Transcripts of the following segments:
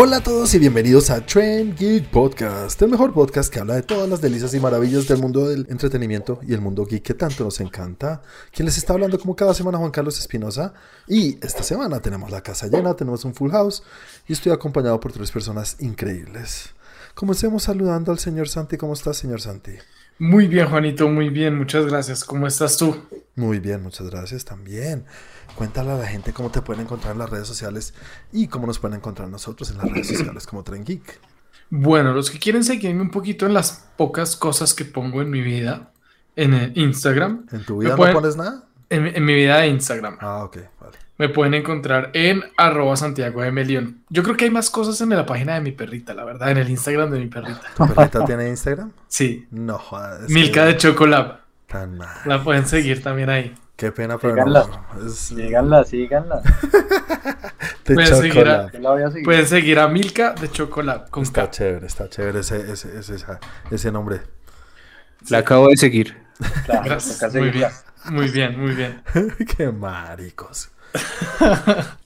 Hola a todos y bienvenidos a Trend Geek Podcast, el mejor podcast que habla de todas las delicias y maravillas del mundo del entretenimiento y el mundo geek que tanto nos encanta. Quien les está hablando como cada semana Juan Carlos Espinosa y esta semana tenemos la casa llena, tenemos un full house y estoy acompañado por tres personas increíbles. Comencemos saludando al señor Santi. ¿Cómo estás, señor Santi? Muy bien, Juanito, muy bien, muchas gracias. ¿Cómo estás tú? Muy bien, muchas gracias también. Cuéntale a la gente cómo te pueden encontrar en las redes sociales y cómo nos pueden encontrar nosotros en las redes sociales como Tren Geek. Bueno, los que quieren seguirme un poquito en las pocas cosas que pongo en mi vida, en el Instagram. ¿En tu vida no pones nada? En, en, mi vida de Instagram. Ah, ok, vale. Me pueden encontrar en arroba Santiago de Melión. Yo creo que hay más cosas en la página de mi perrita, la verdad, en el Instagram de mi perrita. ¿Tu perrita tiene Instagram? Sí. No jodas. Milka de Chocolab. Tan mal. La pueden seguir también ahí. Qué pena, pero síganla, no. Es... Síganla, síganla. de Pueden seguir, a, Yo la voy a seguir. pueden seguir a Milka de Chocolab con Está K. chévere, está chévere ese, ese, ese, ese nombre. La acabo de seguir. Claro, Gracias. toca Muy bien, muy bien, muy bien. Qué maricos.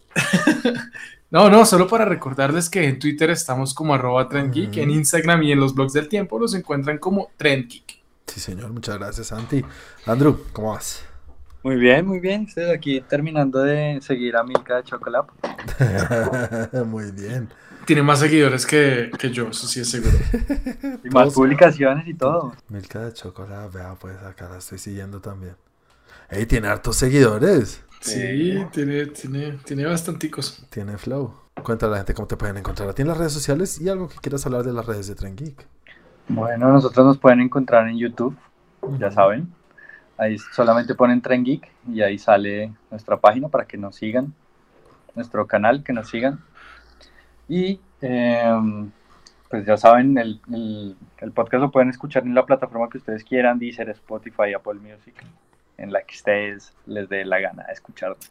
No, no, solo para recordarles que en Twitter estamos como arroba trendgeek, en Instagram y en los blogs del tiempo los encuentran como trendgeek. Sí, señor, muchas gracias, Santi. Andrew, ¿cómo vas? Muy bien, muy bien. Estoy aquí terminando de seguir a Milka de Chocolate. Muy bien. Tiene más seguidores que, que yo, eso sí es seguro. Y más publicaciones y todo. Milka de chocolate, vea, pues acá la estoy siguiendo también. Ey, tiene hartos seguidores. Sí, tiene, tiene, tiene bastanticos. Tiene flow. Cuéntale a la gente cómo te pueden encontrar a ti en las redes sociales y algo que quieras hablar de las redes de Tren Geek. Bueno, nosotros nos pueden encontrar en YouTube, ya saben. Ahí solamente ponen Tren Geek y ahí sale nuestra página para que nos sigan. Nuestro canal, que nos sigan. Y em, pues ya saben, el, el- el podcast lo pueden escuchar en la plataforma que ustedes quieran, Deezer, Spotify, Apple Music, en la que ustedes les dé la gana de escucharnos.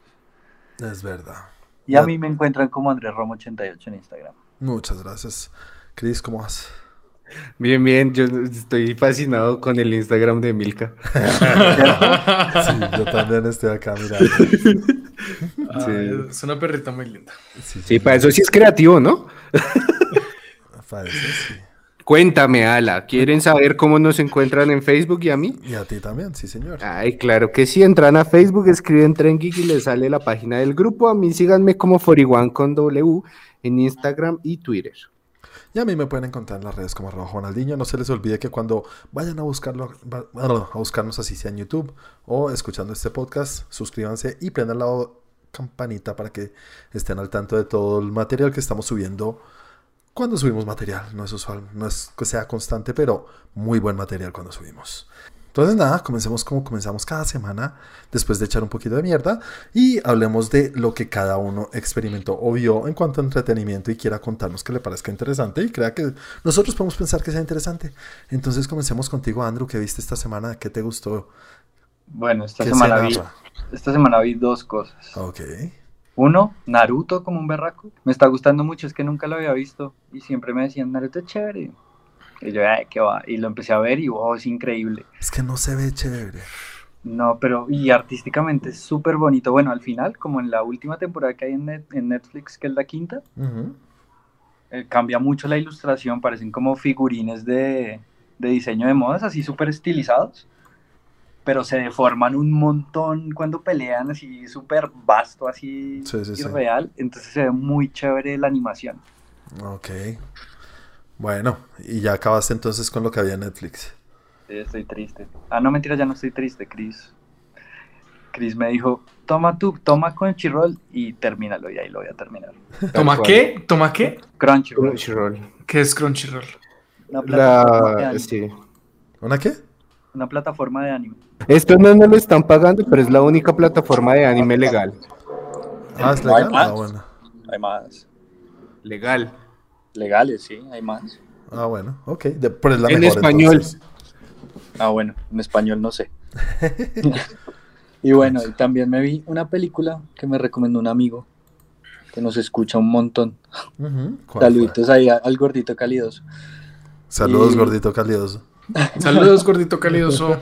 Es verdad. Y a mí me encuentran como Andrés Romo 88 en Instagram. Muchas gracias. Chris, ¿cómo vas? Bien, bien, yo estoy fascinado con el Instagram de Milka. Sí, yo también estoy acá mirando. Ah, Es una perrita muy linda. Sí, Sí, para eso sí es creativo, ¿no? Parece, sí. Cuéntame, Ala, ¿quieren saber cómo nos encuentran en Facebook y a mí? Y a ti también, sí, señor. Ay, claro que sí, entran a Facebook, escriben Tren Geek y les sale la página del grupo. A mí síganme como Foriwan con W en Instagram y Twitter. Y a mí me pueden encontrar en las redes como arroba Juanaldiño. No se les olvide que cuando vayan a buscarlo, bueno, a buscarnos así sea en YouTube o escuchando este podcast, suscríbanse y prendan la campanita para que estén al tanto de todo el material que estamos subiendo. Cuando subimos material, no es usual, no es que sea constante, pero muy buen material cuando subimos. Entonces nada, comencemos como comenzamos cada semana, después de echar un poquito de mierda, y hablemos de lo que cada uno experimentó o vio en cuanto a entretenimiento y quiera contarnos que le parezca interesante y crea que nosotros podemos pensar que sea interesante. Entonces comencemos contigo, Andrew, ¿qué viste esta semana? ¿Qué te gustó? Bueno, esta ¿Qué semana, se vi, esta semana vi dos cosas. Ok. Uno, Naruto como un berraco. Me está gustando mucho, es que nunca lo había visto. Y siempre me decían, Naruto es chévere. Y yo, ay, qué va. Y lo empecé a ver y wow, es increíble. Es que no se ve chévere. No, pero y artísticamente es súper bonito. Bueno, al final, como en la última temporada que hay en, Net- en Netflix, que es la quinta, eh, cambia mucho la ilustración. Parecen como figurines de, de diseño de modas, así súper estilizados. Pero se deforman un montón cuando pelean, así súper vasto, así Sí, sí, sí. irreal. Entonces se ve muy chévere la animación. Ok. Bueno, y ya acabaste entonces con lo que había en Netflix. Sí, estoy triste. Ah, no, mentira, ya no estoy triste, Chris. Chris me dijo, toma tú, toma Crunchyroll y termínalo, y ahí lo voy a terminar. ¿Toma qué? ¿Toma qué? Crunchyroll. Crunchyroll. ¿Qué es Crunchyroll? Una plataforma, de La... anime, Sí. ¿Una qué? una plataforma de anime. Esto no nos lo están pagando, pero es la única plataforma de anime legal. Ah, es No hay legal. más. Ah, bueno. Hay más. Legal. Legales, sí, hay más. Ah, bueno. Ok. De- pero es la En mejor, español. entonces. Ah, bueno, en español no sé. y bueno, y también me vi una película que me recomendó un amigo que nos escucha un montón. Ujú. ¿Cuál fue? Saluditos ahí al gordito calidoso. Saludos, Y- gordito calidoso. Saludos, gordito calidoso.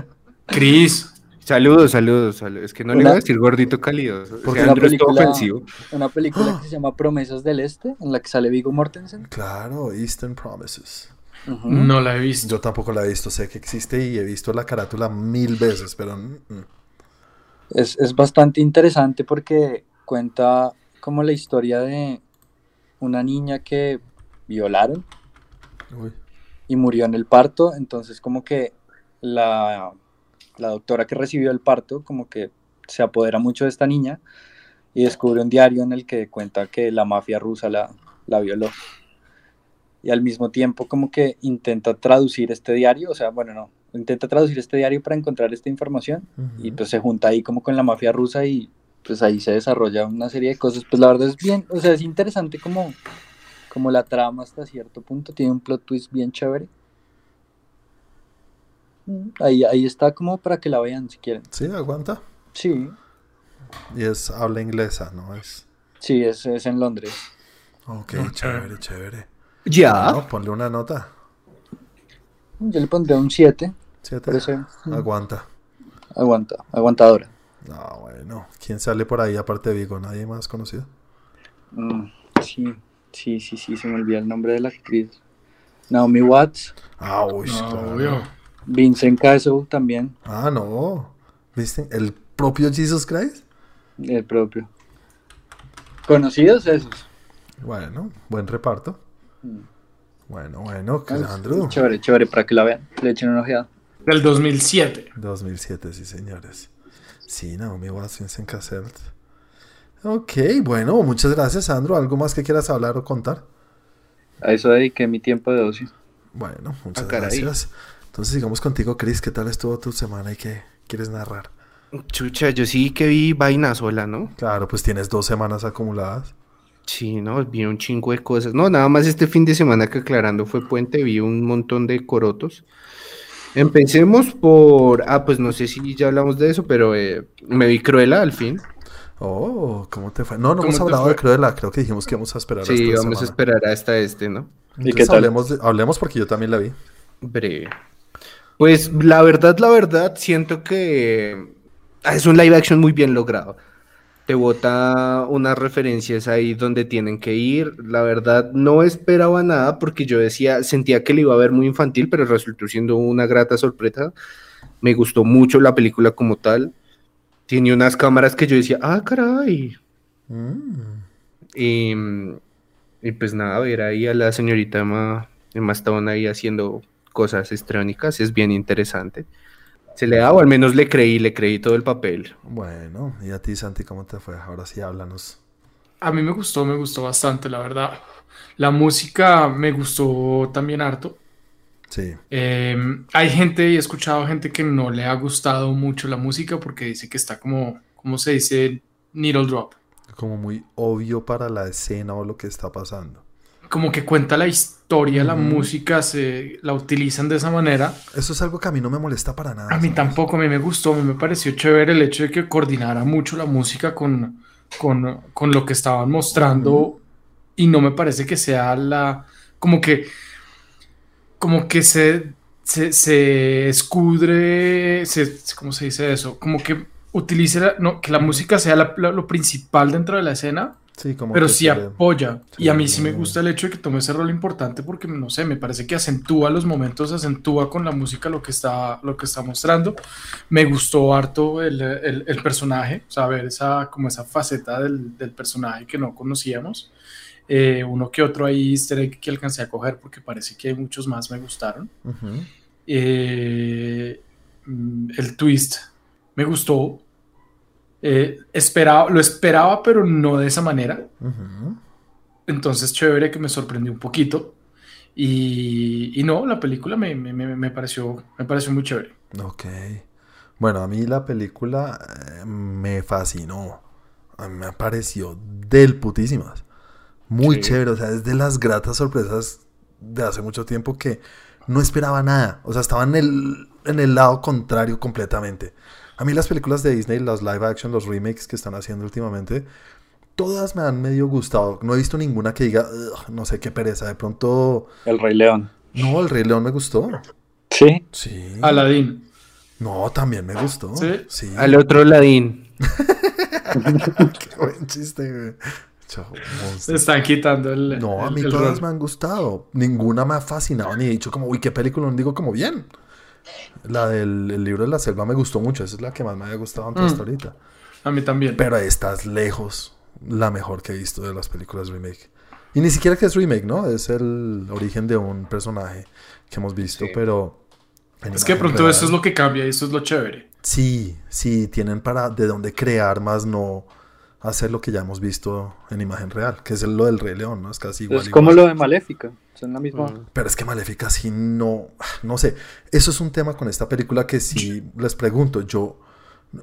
Cris, Saludos, saludos, saludos. Es que no le Una- voy a decir gordito calidoso. Porque una Andrew es todo película- ofensivo. Una película que se llama Promesas del Este, en la que sale Vigo Mortensen. Claro, Eastern Promises. No la he visto. Yo tampoco la he visto, sé que existe y he visto la carátula mil veces, pero... Es, es bastante interesante porque cuenta como la historia de una niña que violaron Uy. y murió en el parto, entonces como que la, la doctora que recibió el parto como que se apodera mucho de esta niña y descubre un diario en el que cuenta que la mafia rusa la, la violó. Y al mismo tiempo como que intenta traducir este diario, o sea, bueno, no, intenta traducir este diario para encontrar esta información y pues se junta ahí como con la mafia rusa y pues ahí se desarrolla una serie de cosas. Pues la verdad es bien, o sea, es interesante como, como la trama hasta cierto punto, tiene un plot twist bien chévere. Ahí, ahí está como para que la vean si quieren. Sí, aguanta. Sí, Y es habla inglesa, ¿no? Es... sí, es, es en Londres. Ok, chévere, chévere. Ya. No, ponle una nota. Yo le pondré un 7, Siete. por eso mm, Aguanta. aguanta, aguantadora. No, bueno. ¿Quién sale por ahí aparte de Vigo? ¿Nadie más conocido? Mm, sí, sí, sí, sí, se me olvidó el nombre de la actriz. Naomi Watts, Ah, uy, No, claro. obvio. Vincent Castle también, Ah, no. ¿Viste? ¿El propio Jesus Christ? el propio. Conocidos esos. Bueno, buen reparto. Mm. Bueno, bueno, Ah, Andrew. Chévere, chévere, para que la vean. Le echen una ojeada. Del 2007. 2007, sí, señores. Sí, Naomi Watts, Vincent Cassel. Ok, bueno, muchas gracias, Andrew. ¿Algo más que quieras hablar o contar? A eso dediqué mi tiempo de ocio. Bueno, muchas Ah, caray. gracias. Entonces sigamos contigo, Chris. ¿Qué tal estuvo tu semana y qué quieres narrar? Chucha, yo sí que vi vaina sola, ¿no? Claro, pues tienes dos semanas acumuladas. Sí, no, vi un chingo de cosas. No, nada más este fin de semana que aclarando fue puente, vi un montón de corotos. Empecemos por, ah, pues no sé si ya hablamos de eso, pero eh, me vi Cruella al fin. Oh, ¿cómo te fue? No, no ¿Cómo hemos hablado fue? de Cruella. Creo que dijimos que íbamos a esperar Sí, vamos a esperar hasta este, ¿no? ¿Y qué tal? Hablemos, de- hablemos porque yo también la vi. Breve. Pues la verdad, la verdad, siento que ah, es un live action muy bien logrado. Te bota unas referencias ahí donde tienen que ir. La verdad, no esperaba nada porque yo decía, sentía que le iba a ver muy infantil, pero resultó siendo una grata sorpresa. Me gustó mucho la película como tal. Tiene unas cámaras que yo decía, ah, caray. Mm. Y, y pues nada, ver ahí a la señorita Emma, Emma Stone ahí haciendo cosas estrónicas es bien interesante. Se le da, o al menos le creí, le creí todo el papel. Bueno, y a ti, Santi, ¿cómo te fue? Ahora sí, háblanos. A mí me gustó, me gustó bastante, la verdad. La música me gustó también harto. Sí. Eh, hay gente, y he escuchado gente que no le ha gustado mucho la música porque dice que está como, ¿cómo se dice? Needle drop. Como muy obvio para la escena o lo que está pasando. Como que cuenta la historia, la música, se la utilizan de esa manera. Eso es algo que a mí no me molesta para nada. A mí tampoco, a mí me gustó, a mí me pareció chévere el hecho de que coordinara mucho la música con, con, con lo que estaban mostrando y no me parece que sea la, como que, como que se, se, se escudre, se, ¿cómo se dice eso? Como que utilice, la- no, que la música sea la- la- lo principal dentro de la escena, Sí, como pero sí apoya. Y a mí sí me gusta el hecho de que tome ese rol importante porque, no sé, me parece que acentúa los momentos, acentúa con la música lo que está, lo que está mostrando. Me gustó harto el, el- el personaje, o sea, ver esa, como esa faceta del, del personaje que no conocíamos. Eh, uno que otro ahí easter egg que alcancé a coger porque parece que muchos más me gustaron. Ujú. Eh, mm, el twist me gustó. Eh, esperaba, lo esperaba, pero no de esa manera. Entonces, chévere que me sorprendió un poquito. Y, y no, la película me, me- me- me pareció, me pareció muy chévere. Ok. Bueno, a mí la película eh, me fascinó. A mí me pareció del putísimas. Muy Sí. chévere. O sea, es de las gratas sorpresas de hace mucho tiempo que no esperaba nada. O sea, estaba en el, en el lado contrario completamente. A mí las películas de Disney, los live action, los remakes que están haciendo últimamente, todas me han medio gustado. No he visto ninguna que diga, "Ugh, no sé qué pereza. De pronto, El Rey León. no, el Rey León me gustó. Sí. Sí. Aladdin. No, también me gustó. ¿Sí? Sí. Al otro ladín. Qué buen chiste, güey. Chao, Se están quitando el. No, a mí el todas rol. me han gustado. Ninguna me ha fascinado ni he dicho como, uy, qué película. No digo como bien. La del el libro de la selva me gustó mucho. Esa es la que más me había gustado antes Mm. hasta ahorita. A mí también. Pero esta es lejos la mejor que he visto de las películas remake. Y ni siquiera que es remake, ¿no? Es el origen de un personaje que hemos visto, Sí. pero... es que de pronto real- eso es lo que cambia y eso es lo chévere. Sí, sí, tienen para de dónde crear más no hacer lo que ya hemos visto en imagen real, que es lo del Rey León, ¿no? Es casi igual. Es como lo de Maléfica. Son la misma. Mm. Pero es que Maléfica sí no, no sé. Eso es un tema con esta película que sí les pregunto. Yo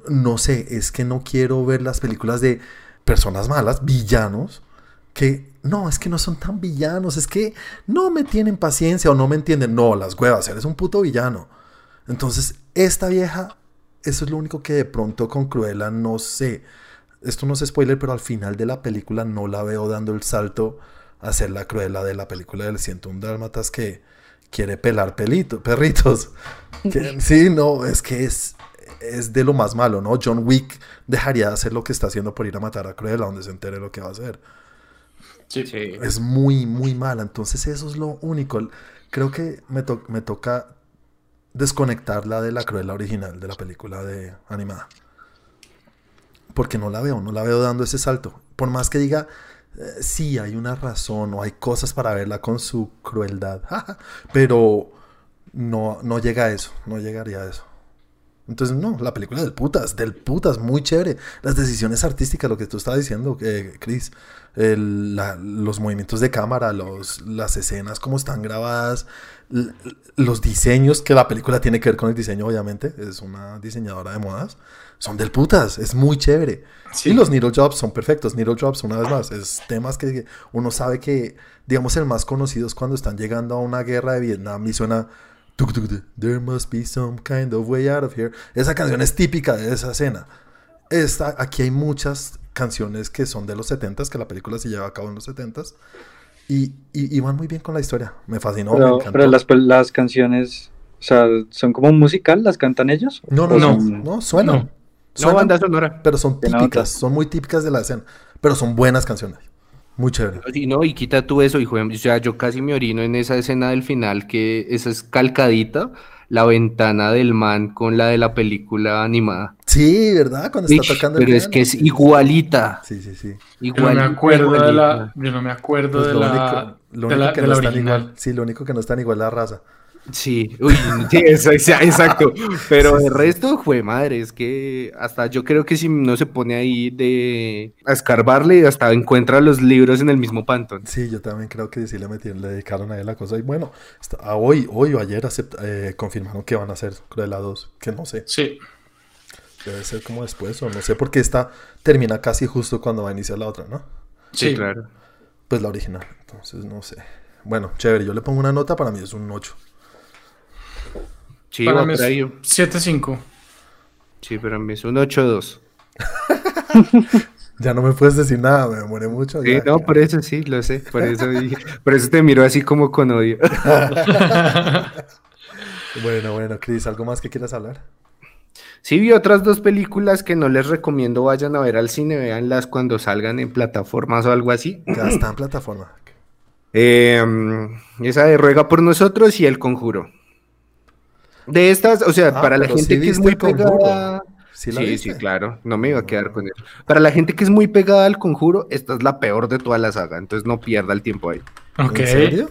no sé, es que no quiero ver las películas de personas malas, villanos, que no, es que no son tan villanos, es que no me tienen paciencia o no me entienden. No, las huevas, eres un puto villano. Entonces, esta vieja, eso es lo único que de pronto con Cruella no sé. Esto no es spoiler, pero al final de la película no la veo dando el salto a ser la Cruella de la película del 101 Dálmatas que quiere pelar pelito, perritos. Que- sí, no, es que es, es de lo más malo, ¿no? John Wick dejaría de hacer lo que está haciendo por ir a matar a Cruella, donde se entere lo que va a hacer. Sí. Es muy, muy mala. Entonces eso es lo único. Creo que me, to- me toca desconectarla de la Cruella original, de la película de animada. Porque no la veo, no la veo dando ese salto. Por más que diga, eh, sí, hay una razón o hay cosas para verla con su crueldad. Pero no, no llega a eso, no llegaría a eso. Entonces, no, la película del putas, del putas, muy chévere. Las decisiones artísticas, lo que tú estabas diciendo, eh, Chris, los movimientos de cámara, los, las escenas, cómo están grabadas, los diseños, que la película tiene que ver con el diseño, obviamente, es una diseñadora de modas, son del putas, es muy chévere. Sí. Y los needle jobs son perfectos. Needle jobs, una vez más, es temas que uno sabe que, digamos, el más conocido es cuando están llegando a una guerra de Vietnam y suena. There must be some kind of way out of here. Esa canción es típica de esa escena. Esta, aquí hay muchas canciones que son de los 70s, que la película se lleva a cabo en los 70s. Y, y, y van muy bien con la historia. Me fascinó, me pero, encantó. pero las, las canciones, o sea, ¿son como un musical? ¿Las cantan ellos? No, no, ¿O no, son- no, suenan. No. No, Suenan, banda sonora. pero son típicas, son muy típicas de la escena. Pero son buenas canciones. Muy chévere. Y no, y quita tú eso, hijo. de- O sea, yo casi me orino en esa escena del final, que esa es calcadita, la ventana del man con la de la película animada. Sí, ¿verdad? Cuando está Ish, tocando el pero es que es igualita. Sí, sí, sí. Yo no Igualita. me acuerdo de la. igualita. Yo no me acuerdo Pues de lo la. único, lo de único la- que de no la están original. igual. Sí, lo único que no están igual es la raza. Sí, uy, sí, eso, exacto. Pero el resto, fue madre, es que hasta yo creo que si no se pone ahí de a escarbarle, hasta encuentra los libros en el mismo pantón. Sí, yo también creo que sí le metieron, le dedicaron a él la cosa. Y bueno, está- a hoy, hoy o ayer eh, confirmaron que van a hacer Cruella 2. Que no sé, Sí. debe ser como después o no sé, porque esta termina casi justo cuando va a iniciar la otra, ¿no? Sí. claro. Pues la original. Entonces, no sé. Bueno, chévere, yo le pongo una nota, para mí es un 8. Sí, Para mí es 7-5. Sí, pero a mí es un 8-2. Ya no me puedes decir nada, me muere mucho. Sí, ya. no, por eso sí, lo sé. Por eso, dije- por eso te miro así como con odio. Bueno, bueno, Chris, ¿algo más que quieras hablar? Sí, vi otras dos películas que no les recomiendo vayan a ver al cine, véanlas cuando salgan en plataformas o algo así. Ya está en plataforma. Eh, esa de Ruega por nosotros y El Conjuro. De estas, o sea, Ah, para la gente sí que es muy pegada. ¿Sí Sí, claro, no me iba a quedar con eso. Para la gente que es muy pegada al Conjuro, esta es la peor de toda la saga, entonces no pierda el tiempo ahí. Ok. ¿En serio?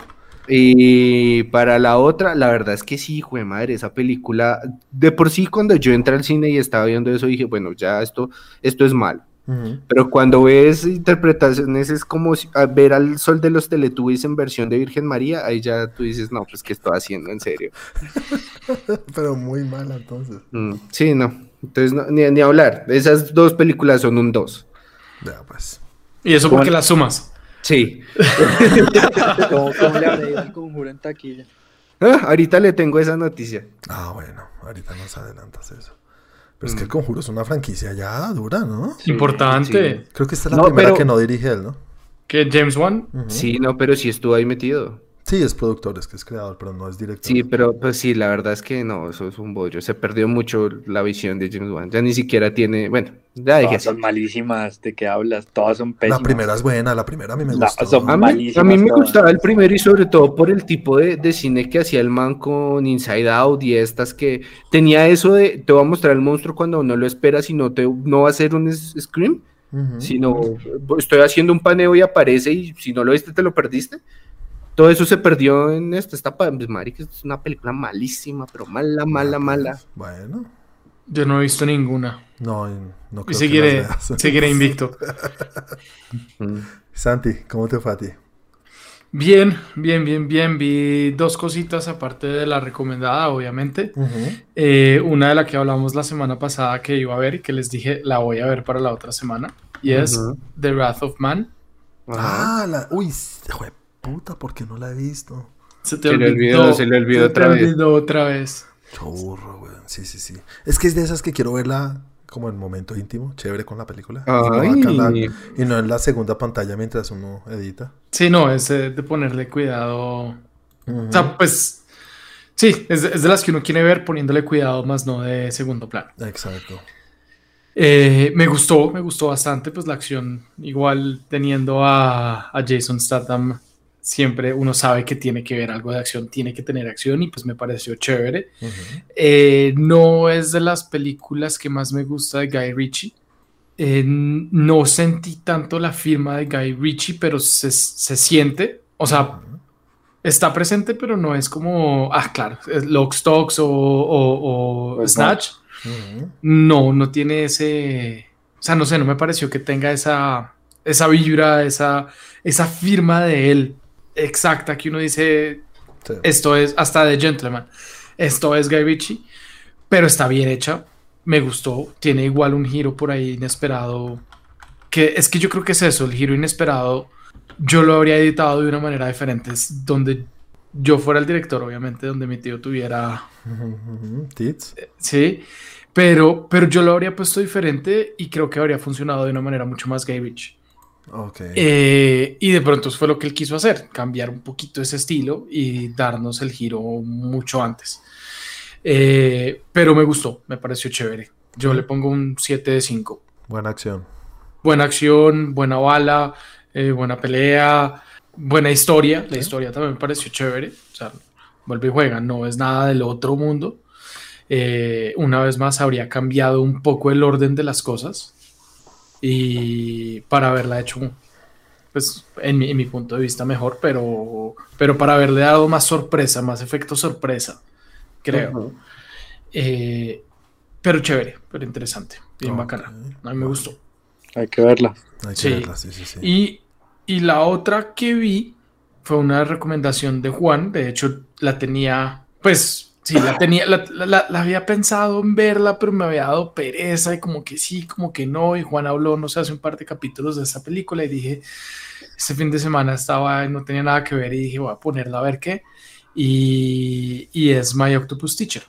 Y para la otra, la verdad es que sí, hijo de madre, esa película, de por sí cuando yo entré al cine y estaba viendo eso, dije, bueno, ya esto, esto es Pero cuando ves interpretaciones es como si- a ver al sol de los Teletubbies en versión de Virgen María, ahí ya tú dices, no, pues ¿qué estoy haciendo en serio? Pero muy mala entonces. Mm, sí, no. Entonces, no, ni, ni hablar. Esas dos películas son un 2. Ya, pues. Y eso ¿Cómo porque las sumas. Sí. ¿Cómo, cómo le habrá ido al conjuro en taquilla? Ah, ahorita le tengo esa noticia. Ah, bueno, ahorita nos adelantas eso. Pero es que el conjuro es una franquicia ya dura, ¿no? Importante. Creo que esta es la No, primera pero- que no dirige él, ¿no? Que James Wan. Sí, no, pero sí estuvo ahí metido. Sí, es productor, es que es creador, pero no es director. Sí, pero pues sí, la verdad es que no, eso es un bollo. Se perdió mucho la visión de James Wan. Ya ni siquiera tiene, bueno, ya dije Todas son malísimas, ¿de qué hablas? Todas son pésimas. La primera es buena, la primera a mí me son- A mí, malísimas a mí me todas. gustaba el primero y sobre todo por el tipo de, de cine que hacía el man con Inside Out y estas que tenía eso de te voy a mostrar el monstruo cuando no lo esperas y no, te, no va a ser un scream, sino estoy haciendo un paneo y aparece y si no lo viste te lo perdiste. Todo eso se perdió en esta, esta pa- pues, marica, es una película malísima, pero mala, mala, mala. Bueno, Yo no he visto ninguna. no, no Y creo que seguiré, seguiré invicto. Mm. Santi, ¿cómo te fue a ti? Bien, bien, bien, bien. Vi dos cositas aparte de la recomendada, obviamente. Eh, una de la que hablamos la semana pasada que iba a ver y que les dije la voy a ver para la otra semana. Y es. The Wrath of Man. Ah, la... Uy, hijo de puta, ¿por qué no la he visto? Se te Se le olvidó, olvidó, se le olvidó se otra te vez. olvidó otra vez. Churro, güey. Sí, sí, sí. Es que es de esas que quiero verla como en momento íntimo, chévere con la película. Y no, en la- y no en la segunda pantalla mientras uno edita. Sí, no, es eh, de ponerle cuidado. O sea, pues sí, es de, es de las que uno quiere ver poniéndole cuidado, más no de segundo plano. Exacto. Eh, me gustó, me gustó bastante, pues la acción, igual teniendo a, a Jason Statham, siempre uno sabe que tiene que ver algo de acción, tiene que tener acción y pues me pareció chévere. Eh, no es de las películas que más me gusta de Guy Ritchie. Eh, no sentí tanto la firma de Guy Ritchie, pero se, se siente, o sea, está presente, pero no es como, ah, claro, es Lock, Stocks o, o- o Pues Snatch. No, no tiene ese, o sea, no sé, no me pareció que tenga esa, esa vibra, esa, esa firma de él exacta que uno dice, Sí. esto es hasta de Gentleman. Esto es Guy Ritchie, pero está bien hecha. Me gustó. Tiene igual un giro por ahí inesperado. Que es que yo creo que es eso, el giro inesperado. Yo lo habría editado de una manera diferente. Es donde yo fuera el director, obviamente, donde mi tío tuviera. Tits. Sí. Pero, pero yo lo habría puesto diferente y creo que habría funcionado de una manera mucho más Guy Ritchie. Ok. Eh, y de pronto fue lo que él quiso hacer, cambiar un poquito ese estilo y darnos el giro mucho antes. Eh, pero me gustó, me pareció chévere. Yo le pongo un 7 de 5. Buena acción. Buena acción, buena bala, eh, buena pelea, buena historia. La historia también me pareció chévere. O sea, vuelve y juega, no es nada del otro mundo. Una vez más, habría cambiado un poco el orden de las cosas y para haberla hecho, pues, en mi, en mi punto de vista mejor, pero, pero para haberle dado más sorpresa, más efecto sorpresa, creo. Eh, pero chévere, pero interesante, bien bacana. A mí me gustó. Hay que verla. Hay que Sí. verla, sí, sí, sí. Y, y la otra que vi fue una recomendación de Juan. De hecho, la tenía, pues sí, la tenía, la, la- la- la había pensado en verla, pero me había dado pereza y como que sí, como que no. Y Juan habló, no sé, hace un par de capítulos de esta película y dije, este fin de semana estaba, no tenía nada que ver y dije, voy a ponerla a ver qué. Y, y es My Octopus Teacher,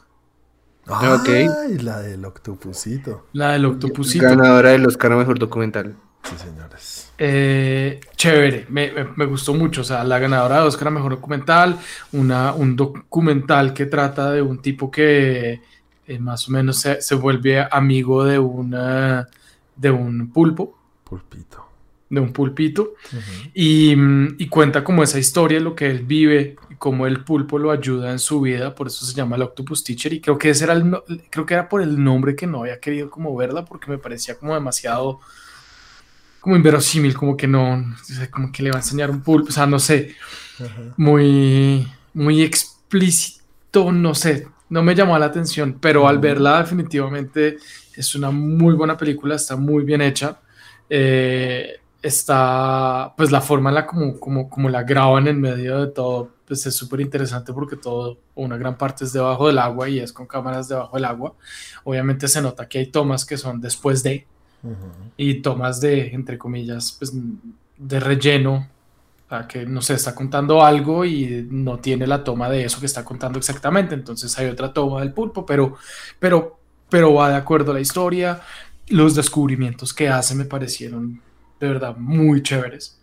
Ok. Ay, la del octopusito. la del Octopusito. Ganadora del Oscar a Mejor Documental. Sí, señores. Eh, chévere, me, gustó mucho. O sea, la ganadora de Oscar a Mejor Documental, una, un documental que trata de un tipo que eh, más o menos se, se vuelve amigo de, una, de un pulpo, Pulpito. de un pulpito, y, mm, y cuenta como esa historia, lo que él vive, y cómo el pulpo lo ayuda en su vida, por eso se llama el Octopus Teacher, y creo que ese era el creo que era por el nombre que no había querido como verla, porque me parecía como demasiado como inverosímil, como que no, como que le va a enseñar un pulpo, o sea, no sé, Ajá. muy, muy explícito, no sé, no me llamó la atención, pero al verla definitivamente es una muy buena película, está muy bien hecha, eh, está, pues la forma en la como, como, como la graban en medio de todo, pues es súper interesante porque todo, una gran parte es debajo del agua y es con cámaras debajo del agua, obviamente se nota que hay tomas que son después de, Y tomas de, entre comillas, pues de relleno, sea, que no sé, está contando algo y no tiene la toma de eso que está contando exactamente, entonces hay otra toma del pulpo, pero, pero, pero va de acuerdo a la historia, los descubrimientos que hace me parecieron de verdad muy chéveres,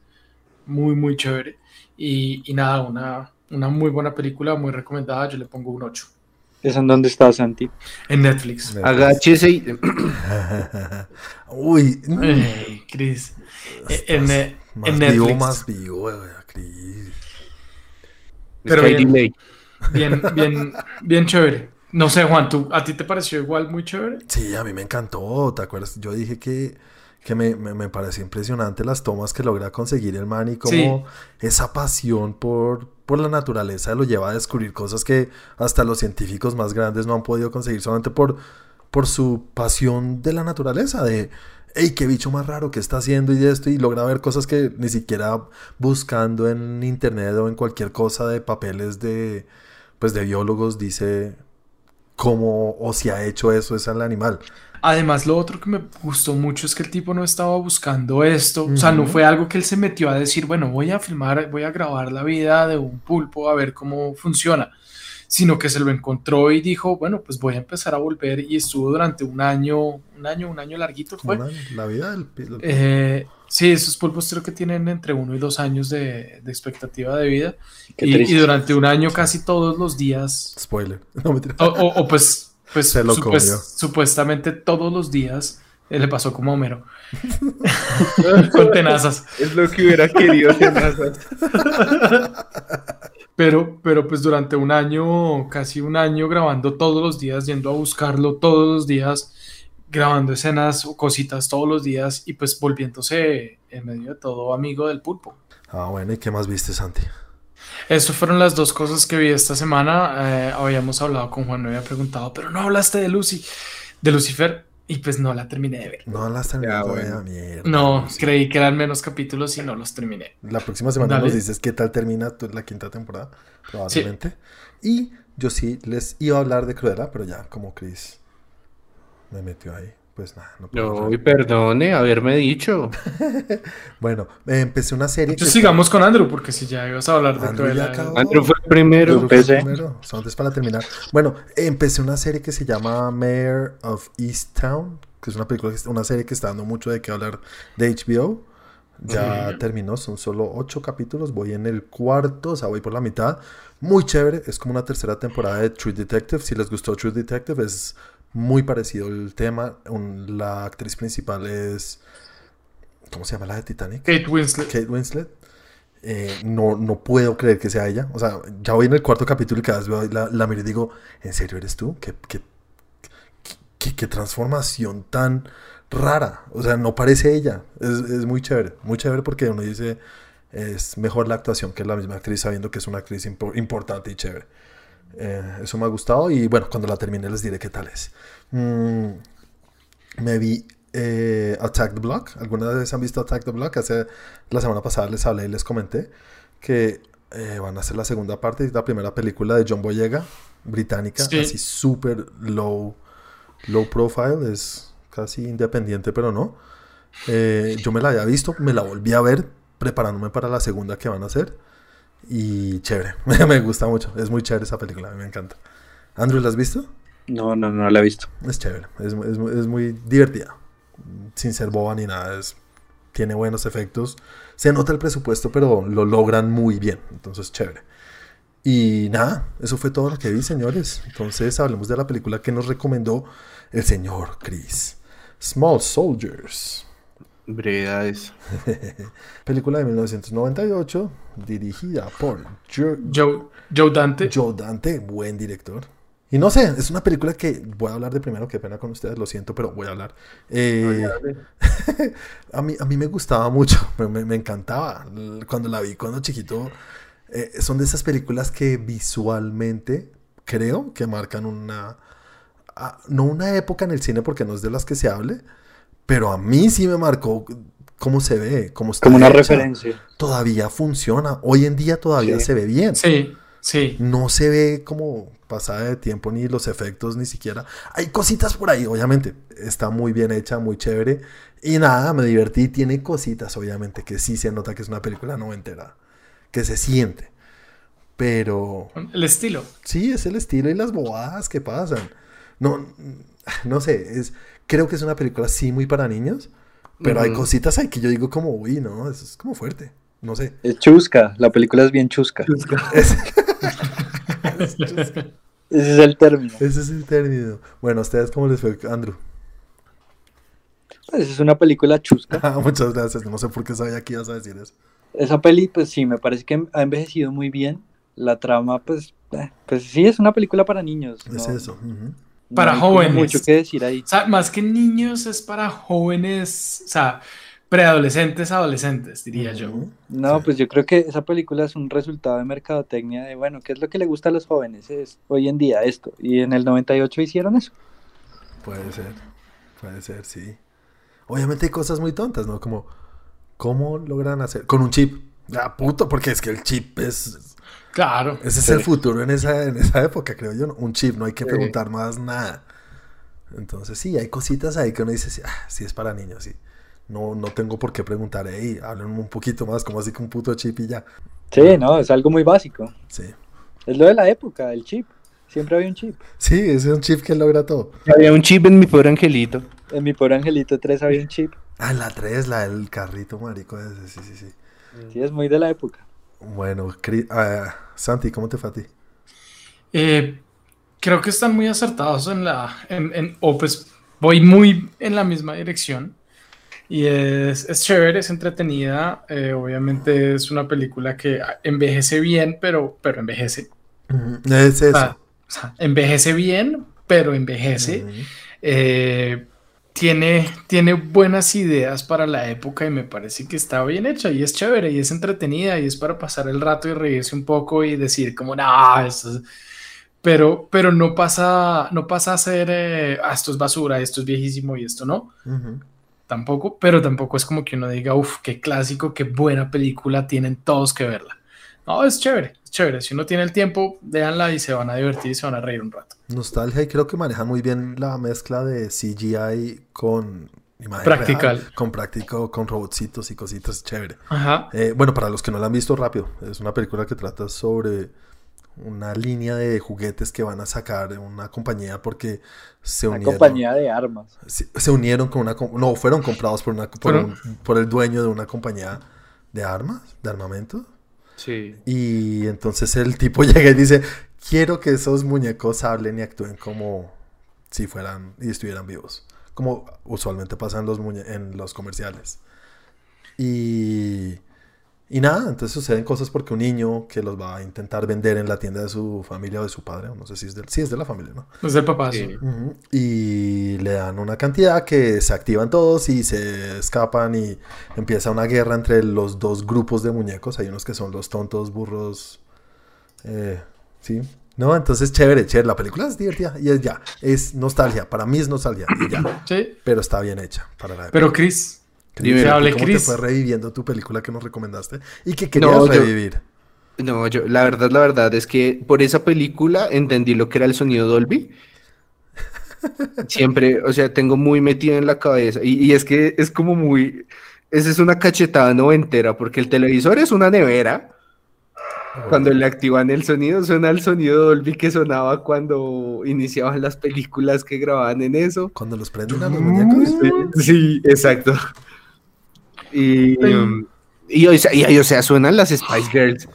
muy, muy chévere, y, y nada, una, una muy buena película, muy recomendada, yo le pongo un 8. ¿Es en dónde está Santi? En Netflix. Agáchese y... Uy. Ey, Chris. Eh, En, eh, más en vivo, Netflix. más vivo, eh, Cris. Pero bien. delay. Bien, bien, bien chévere. No sé, Juan, ¿tú, ¿a ti te pareció igual muy chévere? Sí, a mí me encantó, ¿te acuerdas? Yo dije que, que me, me, me pareció impresionante las tomas que logra conseguir el man y cómo esa pasión por, por la naturaleza lo lleva a descubrir cosas que hasta los científicos más grandes no han podido conseguir solamente por, por su pasión de la naturaleza, de, hey, qué bicho más raro que está haciendo y esto, y logra ver cosas que ni siquiera buscando en internet o en cualquier cosa de papeles de, pues, de biólogos dice cómo o si ha hecho eso es el animal. Además, lo otro que me gustó mucho es que el tipo no estaba buscando esto, o sea, no fue algo que él se metió a decir, bueno, voy a filmar, voy a grabar la vida de un pulpo a ver cómo funciona, sino que se lo encontró y dijo, bueno, pues voy a empezar a volver y estuvo durante un año, un año, un año larguito fue. La vida del- Eh, sí, esos pulpos creo que tienen entre uno y dos años de, de expectativa de vida Qué y, durante un año casi todos los días Spoiler. No, mentira. o, o- o pues, pues Se lo supues- comió. supuestamente todos los días eh, le pasó como a Homero. Con tenazas. Es lo que hubiera querido Tenazas. Pero, pero pues durante un año, casi un año grabando todos los días, yendo a buscarlo todos los días, grabando escenas o cositas todos los días y pues volviéndose en medio de todo amigo del pulpo. Ah, bueno, ¿y qué más viste, Santi? Estas fueron las dos cosas que vi esta semana. Eh, habíamos hablado con Juan, me había preguntado, pero no hablaste de Lucy, de Lucifer, y pues no la terminé de ver. No las Ya, todavía, bueno. mierda. No, Sí. creí que eran menos capítulos y no los terminé. La próxima semana Dale. nos dices qué tal termina tu- la quinta temporada, probablemente. Y yo sí les iba a hablar de Cruella, pero ya, como Chris me metió ahí, pues nada, no puedo No, perdone haberme dicho. Bueno, eh, empecé una serie Entonces sigamos con Andrew, porque si ya ibas a hablar de Andrew ya Cruella, acabó. Andrew fue el primero. Andrew fue el empecé. primero, antes para terminar. Bueno, empecé una serie que se llama Mayor of Easttown, que es una película, una serie que está dando mucho de qué hablar de HBO. Ya Ujú. terminó, son solo ocho capítulos, voy en el cuarto, o sea, voy por la mitad. Muy chévere, es como una tercera temporada de True Detective. Si les gustó True Detective, es muy parecido el tema. Un- la actriz principal es... ¿Cómo se llama la de Titanic? Kate Winslet. Kate Winslet. Eh, no, no puedo creer que sea ella. O sea, ya voy en el cuarto capítulo y cada vez veo la, la miro y digo, ¿en serio eres tú? ¿Qué, qué, qué- qué transformación tan rara? O sea, no parece ella. Es, es muy chévere. Muy chévere porque uno dice, es mejor la actuación que la misma actriz sabiendo que es una actriz impo- importante y chévere. Eh, eso me ha gustado y bueno, cuando la termine les diré qué tal es. Mm, me vi eh, Attack the Block. ¿Alguna vez han visto Attack the Block? Hace, la semana pasada les hablé y les comenté que eh, van a hacer la segunda parte. Es la primera película de John Boyega, británica, Sí. así súper low, low profile. Es casi independiente, pero no. Eh, yo me la había visto, me la volví a ver preparándome para la segunda que van a hacer. Y chévere, me gusta mucho. Es muy chévere esa película, a mí me encanta. Andrew, ¿la has visto? No, no, no la he visto. Es chévere, es, es es muy divertida. Sin ser boba ni nada, es, tiene buenos efectos. Se nota el presupuesto, pero lo logran muy bien. Entonces, chévere. Y nada, eso fue todo lo que vi, señores. Entonces, hablemos de la película que nos recomendó el señor Chris. Small Soldiers. Brevedades. Película de 1998, dirigida por Jo- Joe, Joe Dante. Joe Dante, buen director. Y no sé, es una película que voy a hablar de primero, qué pena con ustedes, lo siento, pero voy a hablar. Eh, a, mí, a mí me gustaba mucho, me, encantaba. Cuando la vi cuando chiquito, eh, son de esas películas que visualmente creo que marcan una... ah, no una época en el cine porque no es de las que se hable, pero a mí sí me marcó cómo se ve, cómo está Como una hecha. referencia. Todavía funciona, hoy en día todavía Sí. se ve bien Sí, sí. no se ve como pasada de tiempo ni los efectos ni siquiera. Hay cositas por ahí, obviamente. Está muy bien hecha, muy chévere. Y nada, me divertí. Tiene cositas, obviamente, que sí se nota que es una película noventera. Que se siente. Pero El estilo. sí, es el estilo y las bobadas que pasan. No, no sé, es, creo que es una película sí muy para niños. Pero hay Ujú. cositas ahí que yo digo como, uy, no, eso es como fuerte. No sé. Es chusca, la película es bien chusca. Es- Ese es el término. Ese es el término. Bueno, ¿a ustedes cómo les fue, Andrew? Pues es una película chusca. Ah, muchas gracias. No sé por qué sabía que ibas a decir eso. Esa peli, pues sí, me parece que ha envejecido muy bien. La trama, pues, eh, pues sí, es una película para niños. Es no- eso. ujú. no Para hay como jóvenes. mucho que decir ahí. O sea, más que niños es para jóvenes, o sea, preadolescentes, adolescentes, diría yo. No, Sí. pues yo creo que esa película es un resultado de mercadotecnia de, bueno, ¿qué es lo que le gusta a los jóvenes? Es hoy en día esto. Y en el 98 hicieron eso. Puede ser. Puede ser, sí. Obviamente hay cosas muy tontas, ¿no? Como, ¿cómo logran hacer? Con un chip. Ah, puto, porque es que el chip es. Claro. Ese es Sí. el futuro en esa, en esa época, creo yo. ¿no? Un chip, no hay que Sí. preguntar más nada. Entonces, sí, hay cositas ahí que uno dice, sí, ah, sí es para niños, sí. No, no tengo por qué preguntar, hey, hablen un poquito más, como así que un puto chip y ya. Sí, no, es algo muy básico. Sí. Es lo de la época, el chip. Siempre había un chip. Sí, ese es un chip que logra todo. Había un chip en mi pobre angelito. En mi pobre Angelito 3 había un chip. Ah, la 3, la del carrito marico ese, sí, sí, sí. Sí, es muy de la época. Bueno, ah, Santi, ¿cómo te fue a ti? Eh, creo que están muy acertados en la, en, en- o pues voy muy en la misma dirección. Y es, es chévere, es entretenida. eh, obviamente es una película que envejece bien, pero, pero envejece. Es eso. O sea, envejece bien, pero envejece. Ujú. Eh, tiene, tiene buenas ideas para la época y me parece que está bien hecha y es chévere y es entretenida y es para pasar el rato y reírse un poco y decir como, no, esto es-". Pero, pero no pasa, no pasa a ser, eh, "Ah, esto es basura, esto es viejísimo y esto no. Tampoco, pero tampoco es como que uno diga, uff, qué clásico, qué buena película, tienen todos que verla. No, es chévere, es chévere. Si uno tiene el tiempo, véanla y se van a divertir y se van a reír un rato. Nostalgia y creo que manejan muy bien la mezcla de CGI con imagen Practical. real, con práctico, con robotcitos y cositas chévere. Ajá. Eh, bueno, para los que no la han visto rápido, es una película que trata sobre una línea de juguetes que van a sacar una compañía porque se Una unieron. compañía de armas. se, se unieron con una no fueron comprados por una por, Fueron- un- por el dueño de una compañía de armas, de armamento. Sí. Y entonces el tipo llega y dice, quiero que esos muñecos hablen y actúen como si fueran y estuvieran vivos. Como usualmente pasa en los, en los comerciales. Y, y nada, entonces suceden cosas porque un niño que los va a intentar vender en la tienda de su familia o de su padre, o no sé si es de, sí, es de la familia, ¿no? Es del papá, Sí. Y le dan una cantidad que se activan todos y se escapan y empieza una guerra entre los dos grupos de muñecos. Hay unos que son los tontos, burros. eh, sí. No, entonces chévere, chévere. La película es divertida y es ya. Es nostalgia. Para mí es nostalgia y ya. Sí. Pero está bien hecha para la época. Pero Chris, dime, ¿y hable, ¿cómo Chris. te fue reviviendo tu película que nos recomendaste y que querías No, yo- revivir? No, yo, la verdad, la verdad es que por esa película entendí lo que era el sonido Dolby. Siempre, o sea, tengo muy metido en la cabeza. Y, y es que es como muy. Esa es una cachetada noventera, porque el televisor es una nevera. Cuando le activan el sonido, suena el sonido Dolby que sonaba cuando iniciaban las películas que grababan en eso. Cuando los prenden a los muñecos. Sí, exacto. Y, Sí. um, y, o sea, y- y, o sea, suenan las Spice Girls.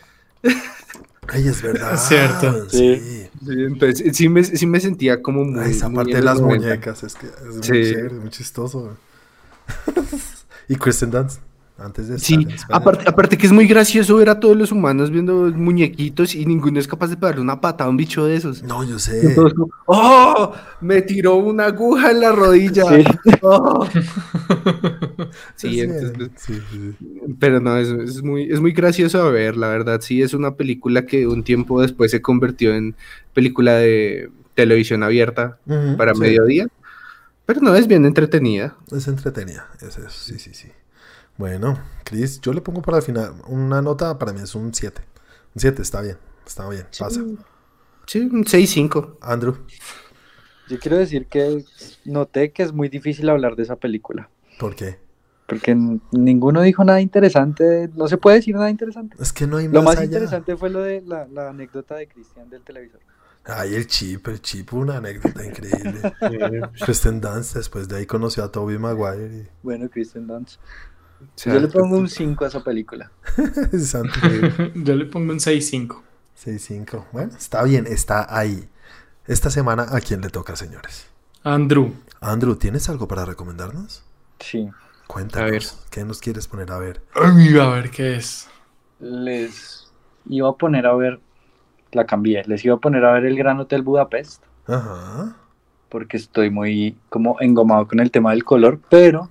Ay, es verdad. Es cierto. Sí. Sí, entonces sí me, sí me sentía como muy. Ay, esa muy parte en de las 90. muñecas es que es muy chévere, muy chistoso. y Kristen Dunst, antes de Sí, estar aparte, aparte que es muy gracioso ver a todos los humanos viendo muñequitos y ninguno es capaz de darle una patada a un bicho de esos. No, yo sé. ¡Oh! Me tiró una aguja en la rodilla. Sí. ¡Oh! Sí, Es entonces, bien. Sí, sí, sí. pero no, es, es muy, es muy gracioso a ver, la verdad. Sí, es una película que un tiempo después se convirtió en película de televisión abierta para sí. mediodía. Pero no, es bien entretenida. Es entretenida, es eso, sí, sí, sí. Bueno, Chris, yo le pongo para el final una nota, para mí es un 7. Un 7, está bien, está bien, pasa. Sí, un 6-5. Andrew, Yo quiero decir que noté que es muy difícil hablar de esa película. ¿por qué? Porque ninguno dijo nada interesante. No se puede decir nada interesante. Es que no hay Lo más, más allá. interesante fue lo de la, la anécdota de Cristian del televisor. Ay, el chip, el chip, una anécdota increíble. Kristen Dunst, después de ahí conoció a Toby Maguire Bueno, Kristen Dunst. Yo le pongo un 5 a esa película. Yo le pongo un 6-5. 6-5. Bueno, está bien, está ahí. Esta semana, ¿a quién le toca, señores? Andrew. Andrew, ¿tienes algo para recomendarnos? Sí. Cuéntanos. A ver. ¿Qué nos quieres poner a ver? Ay, a ver qué es. Les iba a poner a ver, la cambié, les iba a poner a ver el Gran Hotel Budapest, Ajá. porque porque estoy muy como engomado con el tema del color, pero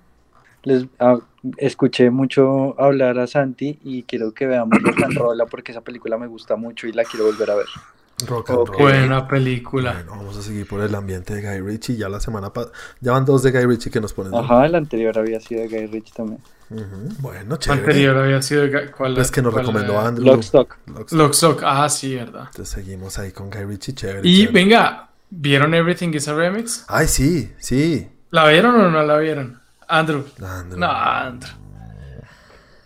les ah, escuché mucho hablar a Santi y quiero que veamos Rock and Rolla porque esa película me gusta mucho y la quiero volver a ver. Rock and roll. Buena película. Bueno, vamos a seguir por el ambiente de Guy Ritchie. Ya la semana pasada. Ya van dos de Guy Ritchie que nos ponen. Ajá, el anterior había sido de Guy Ritchie también. Bueno, chévere. Anterior había sido. Ga- ¿Cuál Pues que nos cuál recomendó? Andrew. Lockstock. Lockstock. Lockstock. Ah, sí, verdad. Entonces seguimos ahí con Guy Ritchie, chévere. Y chévere. venga, ¿vieron Everything is a Remix? Ay, sí, sí. ¿La vieron o no la vieron? Andrew. Andrew. No, Andrew.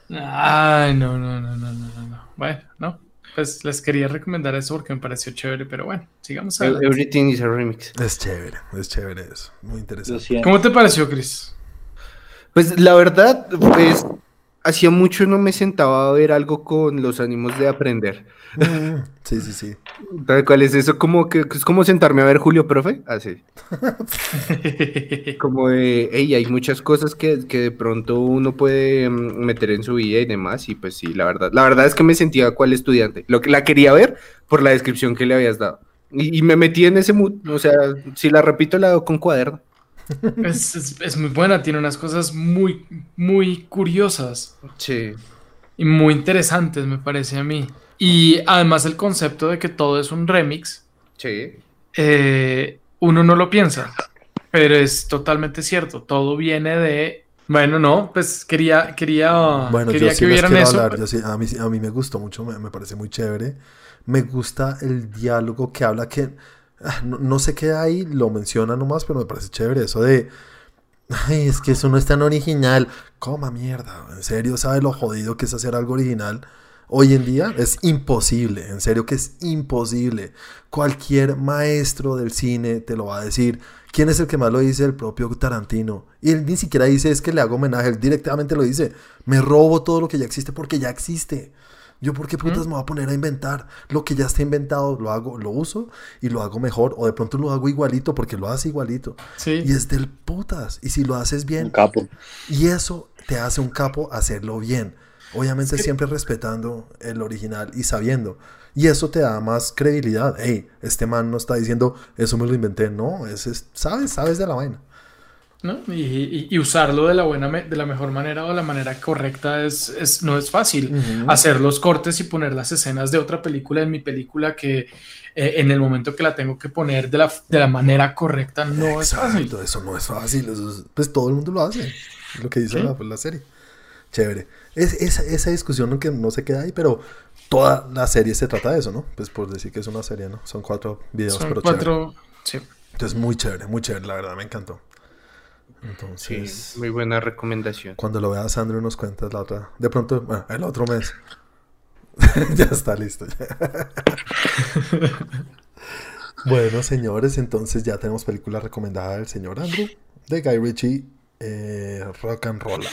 Ay, no, no, no, no, no, no, no. Bueno, no. Pues les quería recomendar eso porque me pareció chévere, pero bueno, sigamos adelante. Everything is a remix. Es chévere, es chévere eso. Muy interesante. ¿Cómo te pareció, Chris? Pues la verdad, pues hacía mucho no me sentaba a ver algo con los ánimos de aprender. Mm, Sí, sí, sí. ¿Sabe ¿Cuál es eso? Como que es como sentarme a ver Julio Profe, así. Como de, hey, hay muchas cosas que, que de pronto uno puede mm, meter en su vida y demás. Y pues sí, la verdad. La verdad es que me sentía cual estudiante. Lo que la quería ver por la descripción que le habías dado. Y, y me metí en ese mood. O sea, si la repito, la hago con cuaderno. Es, es- es muy buena, tiene unas cosas muy, muy curiosas Sí. y muy interesantes, me parece a mí. Y además el concepto de que todo es un remix, Sí. eh, uno no lo piensa, pero es totalmente cierto. Todo viene de... Bueno, no, pues quería, quería, Bueno, quería yo sí que vieran eso. hablar. Yo sí, a, mí, a mí me gustó mucho, me, me parece muy chévere. Me gusta el diálogo que habla que... ah, No, sé qué hay, lo menciona nomás, pero me parece chévere eso de... Ay, es que eso no es tan original. Coma mierda. En serio, ¿sabe lo jodido que es hacer algo original? Hoy en día es imposible, en serio que es imposible. Cualquier maestro del cine te lo va a decir. ¿Quién es el que más lo dice? El propio Tarantino. Y él ni siquiera dice es que le hago homenaje, él directamente lo dice. Me robo todo lo que ya existe porque ya existe. Yo por qué putas me voy a poner a inventar lo que ya está inventado, lo hago, lo uso y lo hago mejor o de pronto lo hago igualito porque lo hace igualito. Sí. Y es del putas. Y si lo haces Un bien, capo. y eso te hace un capo hacerlo bien. Obviamente siempre respetando el original y sabiendo. Y eso te da más credibilidad. Hey, este man no está diciendo, eso me lo inventé. No, es, es- sabes, sabes de la vaina. ¿No? Y, y- y usarlo de la buena de la mejor manera o de la manera correcta es, es- no es fácil. Hacer los cortes y poner las escenas de otra película en mi película que eh, en el momento que la tengo que poner de la, de la manera correcta no es fácil. Eso no es fácil. eso es- pues todo el mundo lo hace. Lo que dice Sí. la, la serie. Chévere. Es, esa, esa discusión que no se queda ahí, pero toda la serie se trata de eso, ¿no? Pues por decir que es una serie, ¿no? Son cuatro videos, Son pero chévere. cuatro. Sí. Entonces, muy chévere, muy chévere, la verdad, me encantó. Sí, Entonces, muy buena recomendación. cuando lo veas, Sandro, nos cuentas la otra. De pronto, bueno, el otro mes. ya está listo. bueno, señores, entonces ya tenemos película recomendada del señor Andrew, de Guy Ritchie, eh, Rock and Roll.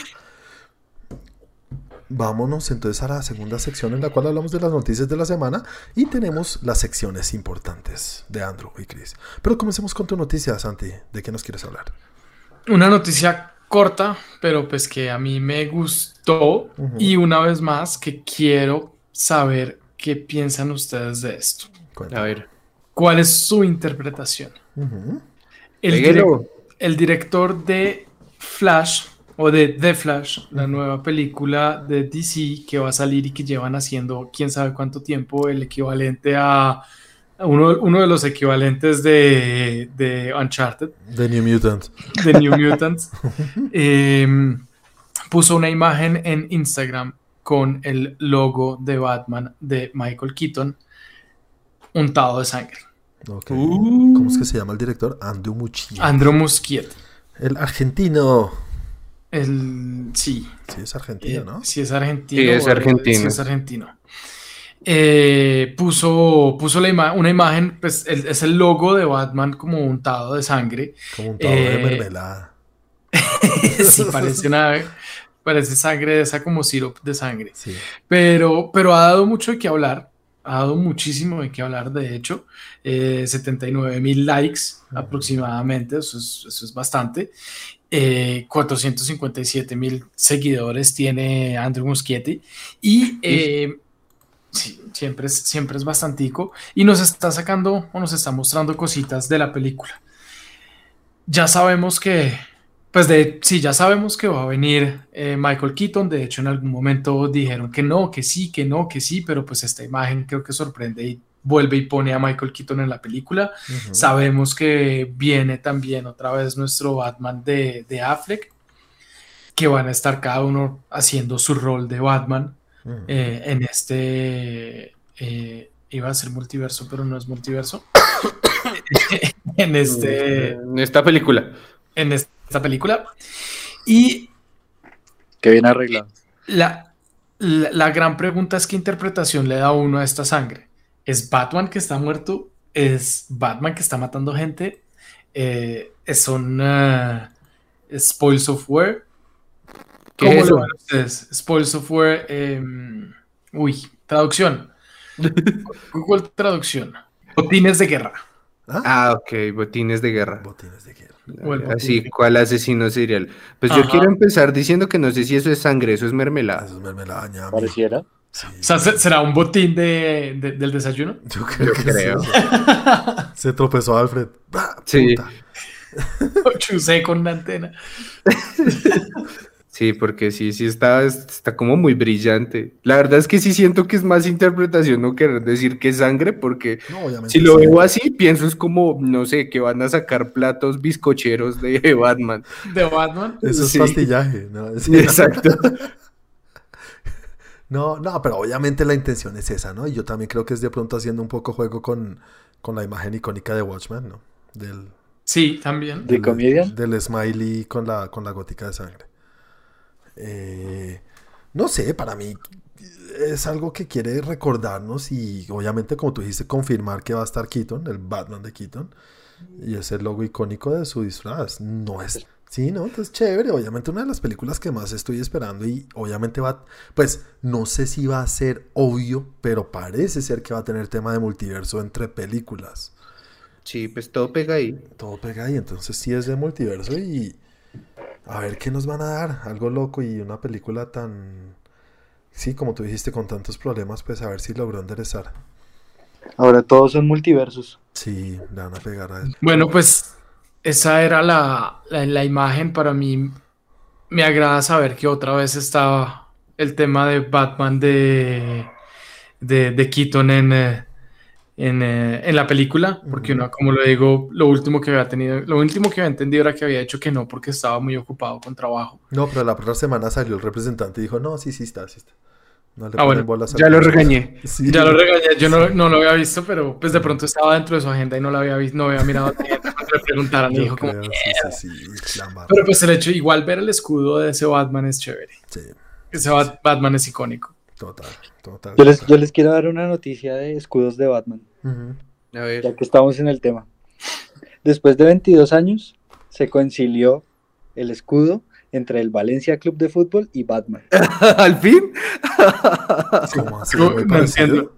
Vámonos entonces a la segunda sección en la cual hablamos de las noticias de la semana y tenemos las secciones importantes de Andrew y Chris. Pero comencemos con tu noticia, Santi. ¿De qué nos quieres hablar? Una noticia corta, pero pues que a mí me gustó y una vez más que quiero saber qué piensan ustedes de esto. Cuéntame. A ver. ¿Cuál es su interpretación? El, direc- el director de Flash o de The Flash, la nueva película de DC que va a salir y que llevan haciendo quién sabe cuánto tiempo, el equivalente a uno, uno de los equivalentes de, de Uncharted, The New Mutant. de New Mutants, em, puso una imagen en Instagram con el logo de Batman de Michael Keaton untado de sangre. Uh. ¿Cómo es que se llama el director? Andrew Muschietti. Andrew Muschietti. El argentino. El, sí, Sí, es argentino, Eh, ¿no? Si es argentino. Sí, es argentino. sí es argentino. Eh, puso puso la ima- una imagen, pues el- es el logo de Batman como untado de sangre. Como un tabo de eh, mermelada. sí, parece una, parece sangre de esa como sirope de sangre. Sí. Pero, pero ha dado mucho de qué hablar. ha dado muchísimo de qué hablar, de hecho, 79 eh, mil likes aproximadamente, eso es, eso es bastante. 457 mil seguidores tiene Andrew Muschietti y sí, siempre es, siempre es bastantico y nos está sacando o nos está mostrando cositas de la película. Ya sabemos que pues de, sí, ya sabemos que va a venir eh, Michael Keaton. De hecho, en algún momento dijeron que no, que sí, que no, que sí, pero pues esta imagen creo que sorprende y vuelve y pone a Michael Keaton en la película. Sabemos que viene también otra vez nuestro Batman de, de, Affleck, que van a estar cada uno haciendo su rol de Batman eh, en este. Eh, iba a ser multiverso, pero no es multiverso. en este. En esta película. En esta película. Y. Que bien arreglado. La, la, gran pregunta es: ¿qué interpretación le da uno a esta sangre? ¿Es Batman que está muerto? ¿Es Batman que está matando gente? Eh, ¿Son uh, Spoil Software? ¿Cómo lo ven ustedes? Spoil Software. Em, uy, traducción. Google Traducción. Botines de guerra. ¿Ah? ¿Ah? ok, botines de guerra. Botines de guerra. Así, ¿cuál asesino serial? Pues yo quiero empezar diciendo que no sé si eso es sangre, eso es mermelada. Eso es mermelada, Pareciera. O sea, ¿será un botín de, del desayuno? Yo creo. Se tropezó Alfred. Sí. Chusé con una antena. Sí, porque sí, sí está, está como muy brillante. La verdad es que sí siento que es más interpretación, no querer decir que es sangre, porque si lo veo así, pienso es como, no sé, que van a sacar platos bizcocheros de Batman. ¿De Batman? Eso es pastillaje, ¿no? Exacto. no, no, pero obviamente la intención es esa, ¿no? Y yo también creo que es de pronto haciendo un poco juego con, con la imagen icónica de Watchmen, ¿no? Del, sí, también. ¿De comedia? Del smiley con la, con la gótica de sangre. Eh, no sé, para mí es algo que quiere recordarnos y obviamente como tú dijiste confirmar que va a estar Keaton, el Batman de Keaton y es el logo icónico de su disfraz. No es, sí, no, entonces chévere, obviamente una de las películas que más estoy esperando y obviamente va, pues no sé si va a ser obvio, pero parece ser que va a tener tema de multiverso entre películas. Sí, pues todo pega ahí. Todo pega ahí, entonces sí es de multiverso y a ver qué nos van a dar, algo loco y una película tan, sí, como tú dijiste, con tantos problemas, pues a ver si logró enderezar. Ahora todos son multiversos. Sí, le van a pegar a él. Bueno, pues esa era la, la, imagen para mí. Me agrada saber que otra vez está el tema de Batman de, de, de Keaton en, eh, eh, en, la película, porque uno, como lo digo, lo último que había tenido, lo último que había entendido era que había hecho que no, porque estaba muy ocupado con trabajo. No, pero la primera semana salió el representante y dijo, no, sí, sí está, sí está. ah, bueno, ya lo regañé. Ya lo regañé, yo no, no, lo había visto, pero pues de pronto estaba dentro de su agenda y no lo había visto, no había mirado cuando le preguntaran y dijo como, sí, sí, pero pues el hecho, igual ver el escudo de ese Batman es chévere. Sí. Ese Batman es icónico. Total, total. Yo les, yo les quiero dar una noticia de escudos de Batman. A ver. Ya que estamos en el tema. Después de 22 años, se concilió el escudo entre el Valencia Club de Fútbol y Batman. ¿Al fin? ¿Cómo así? No, no entiendo.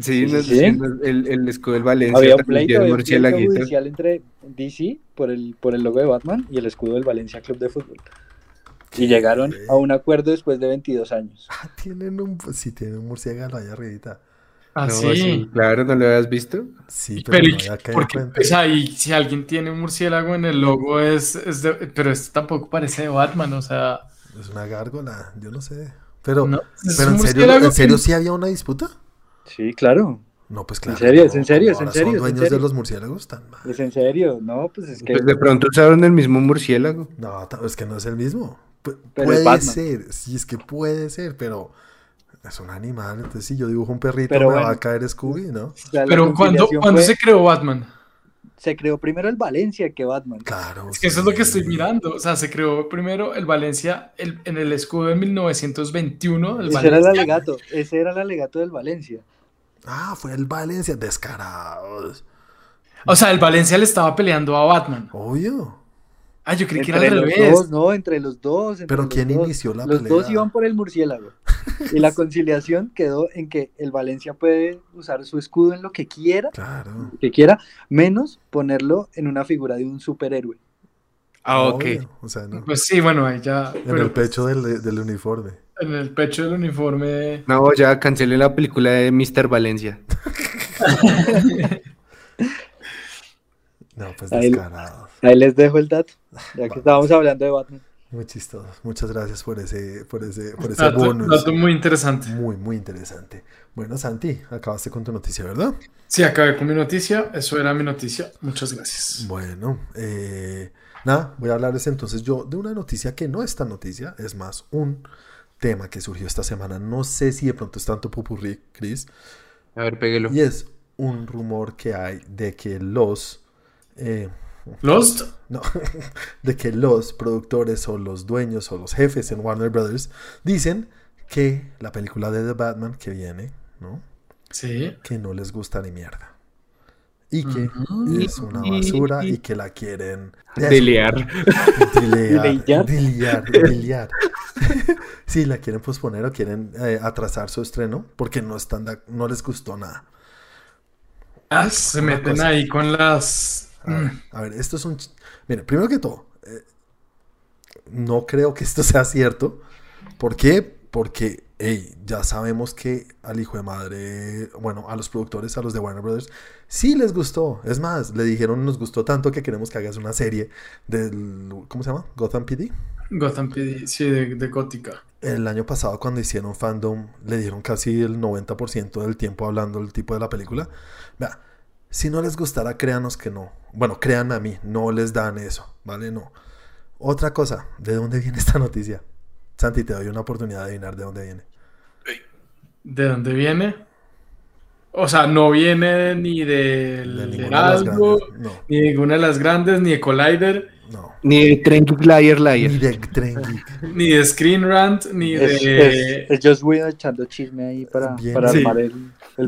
Sí, sí, El, el, escudo del Valencia. Había un pleito, había un pleito judicial entre DC por el, por el logo de Batman y el escudo del Valencia Club de Fútbol. Y llegaron a un acuerdo después de 22 años. Ah, tienen un, sí, tienen un murciélago allá arribita. Ah, sí. Claro, ¿no lo habías visto? Sí, pero, pero porque, pues ahí, si alguien tiene un murciélago en el logo es, es de, pero esto tampoco parece de Batman, o sea... Es una gárgola, yo no sé. Pero, pero en serio, ¿en serio sí había una disputa? Sí, claro. No, pues claro. En serio, es en serio, es en serio. ¿Son dueños de los murciélagos tan mal? Es en serio, no, pues es que... Pues de pronto usaron el mismo murciélago. No, es que no es el mismo puede ser, sí, es que puede ser, pero es un animal. Entonces, si yo dibujo un perrito, me va a caer Scooby, ¿no? Pero cuando, se creó Batman? Se creó primero el Valencia que Batman. Claro. Es que eso es lo que estoy mirando. O sea, se creó primero el Valencia en el escudo de 1921. ese era el alegato. Ese era el alegato del Valencia. Ah, fue el Valencia. Descarados. O sea, el Valencia le estaba peleando a Batman. Obvio. Ah, yo creí que era Entre al los revés. dos, no, entre los dos. entre Pero los ¿quién dos. inició la Los pelea? dos iban por el murciélago. Y la conciliación quedó en que el Valencia puede usar su escudo en lo que quiera, Claro. lo que quiera, menos ponerlo en una figura de un superhéroe. Ah, ok. Obvio, O sea, no. Pues sí, bueno, ahí ya. En pero el pecho del, del uniforme. En el pecho del uniforme. No, ya cancelé la película de Mr. Valencia. No, pues descarado. Ahí les dejo el dato, ya que estábamos hablando de Batman. Muy chistoso. Muchas gracias por ese, por ese, por ese Dato, bonus. dato muy interesante. Muy, muy interesante. Bueno, Santi, acabaste con tu noticia, ¿verdad? Sí, acabé con mi noticia. Eso era mi noticia. Muchas gracias. Bueno, eh, nada, voy a hablarles entonces yo de una noticia que no es tan noticia, es más un tema que surgió esta semana. No sé si de pronto es tanto pupurrí, Chris, A ver, péguelo. y es un rumor que hay de que los... eh, Lost. no, de que los productores o los dueños o los jefes en Warner Brothers dicen que la película de The Batman que viene, ¿no? Sí. Que no les gusta ni mierda. Y que es una basura y que la quieren Delear. Dilear, Dilear. dilear, dilear. sí, la quieren posponer o quieren eh, atrasar su estreno porque no están no les gustó nada. Ah, se Una meten cosa. ahí con las. A ver, Mm. a ver, esto es un... Mire, primero que todo, eh, no creo que esto sea cierto. ¿Por qué? Porque, hey, ya sabemos que al hijo de madre, bueno, a los productores, a los de Warner Brothers, sí les gustó. Es más, le dijeron, nos gustó tanto que queremos que hagas una serie del, ¿cómo se llama? Gotham PD. Gotham PD, sí, de, de Gótica. El año pasado cuando hicieron fandom le dieron casi el 90% del tiempo hablando del tipo de la película. Vea, si no les gustara, créanos que no. Bueno, créanme a mí, no les dan eso, ¿vale? No. Otra cosa, ¿de dónde viene esta noticia? Santi, te doy una oportunidad de adivinar de dónde viene. ¿De dónde viene? O sea, no viene ni del De ninguna de Heraldo. No, ni de ninguna de las grandes, ni de Collider, no. Ni de Geek Liar Liar. Ni de Geek. ni de Screen Rant, ni Es, de. es, es Joss Whedon echando chisme ahí para, Bien. para Sí. armar el,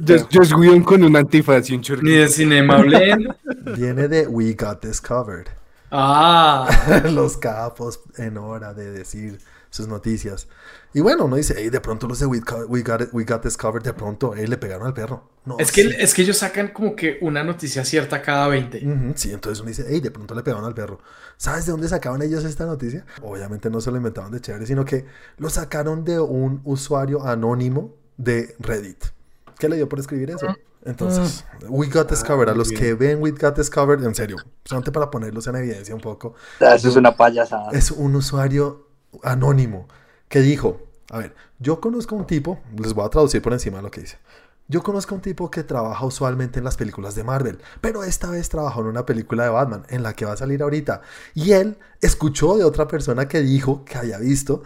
Just. Joss Whedon con un antifaz y un Ni chorrito. de Cinema Blend. Viene de We Got This Covered. Ah, los capos en hora de decir sus noticias. Y bueno, uno dice, hey, de pronto los de We Got, We Got, It- We Got This Covered, de pronto, hey, le pegaron al perro. No, es que, sí. es que ellos sacan como que una noticia cierta cada 20. Ujú, sí, entonces uno dice, hey, de pronto le pegaron al perro. ¿Sabes de dónde sacaban ellos esta noticia? Obviamente no se lo inventaron de chévere, sino que lo sacaron de un usuario anónimo de Reddit. ¿Qué le dio por escribir eso? Entonces, We Got This Covered, a los que ven We Got This Covered, en serio, solamente para ponerlos en evidencia un poco, Ah, Eso es una payasada. es un usuario anónimo que dijo, a ver, yo conozco a un tipo, les voy a traducir por encima lo que dice. Yo conozco a un tipo que trabaja usualmente en las películas de Marvel, pero esta vez trabajó en una película de Batman, en la que va a salir ahorita. Y él escuchó de otra persona que dijo que había visto,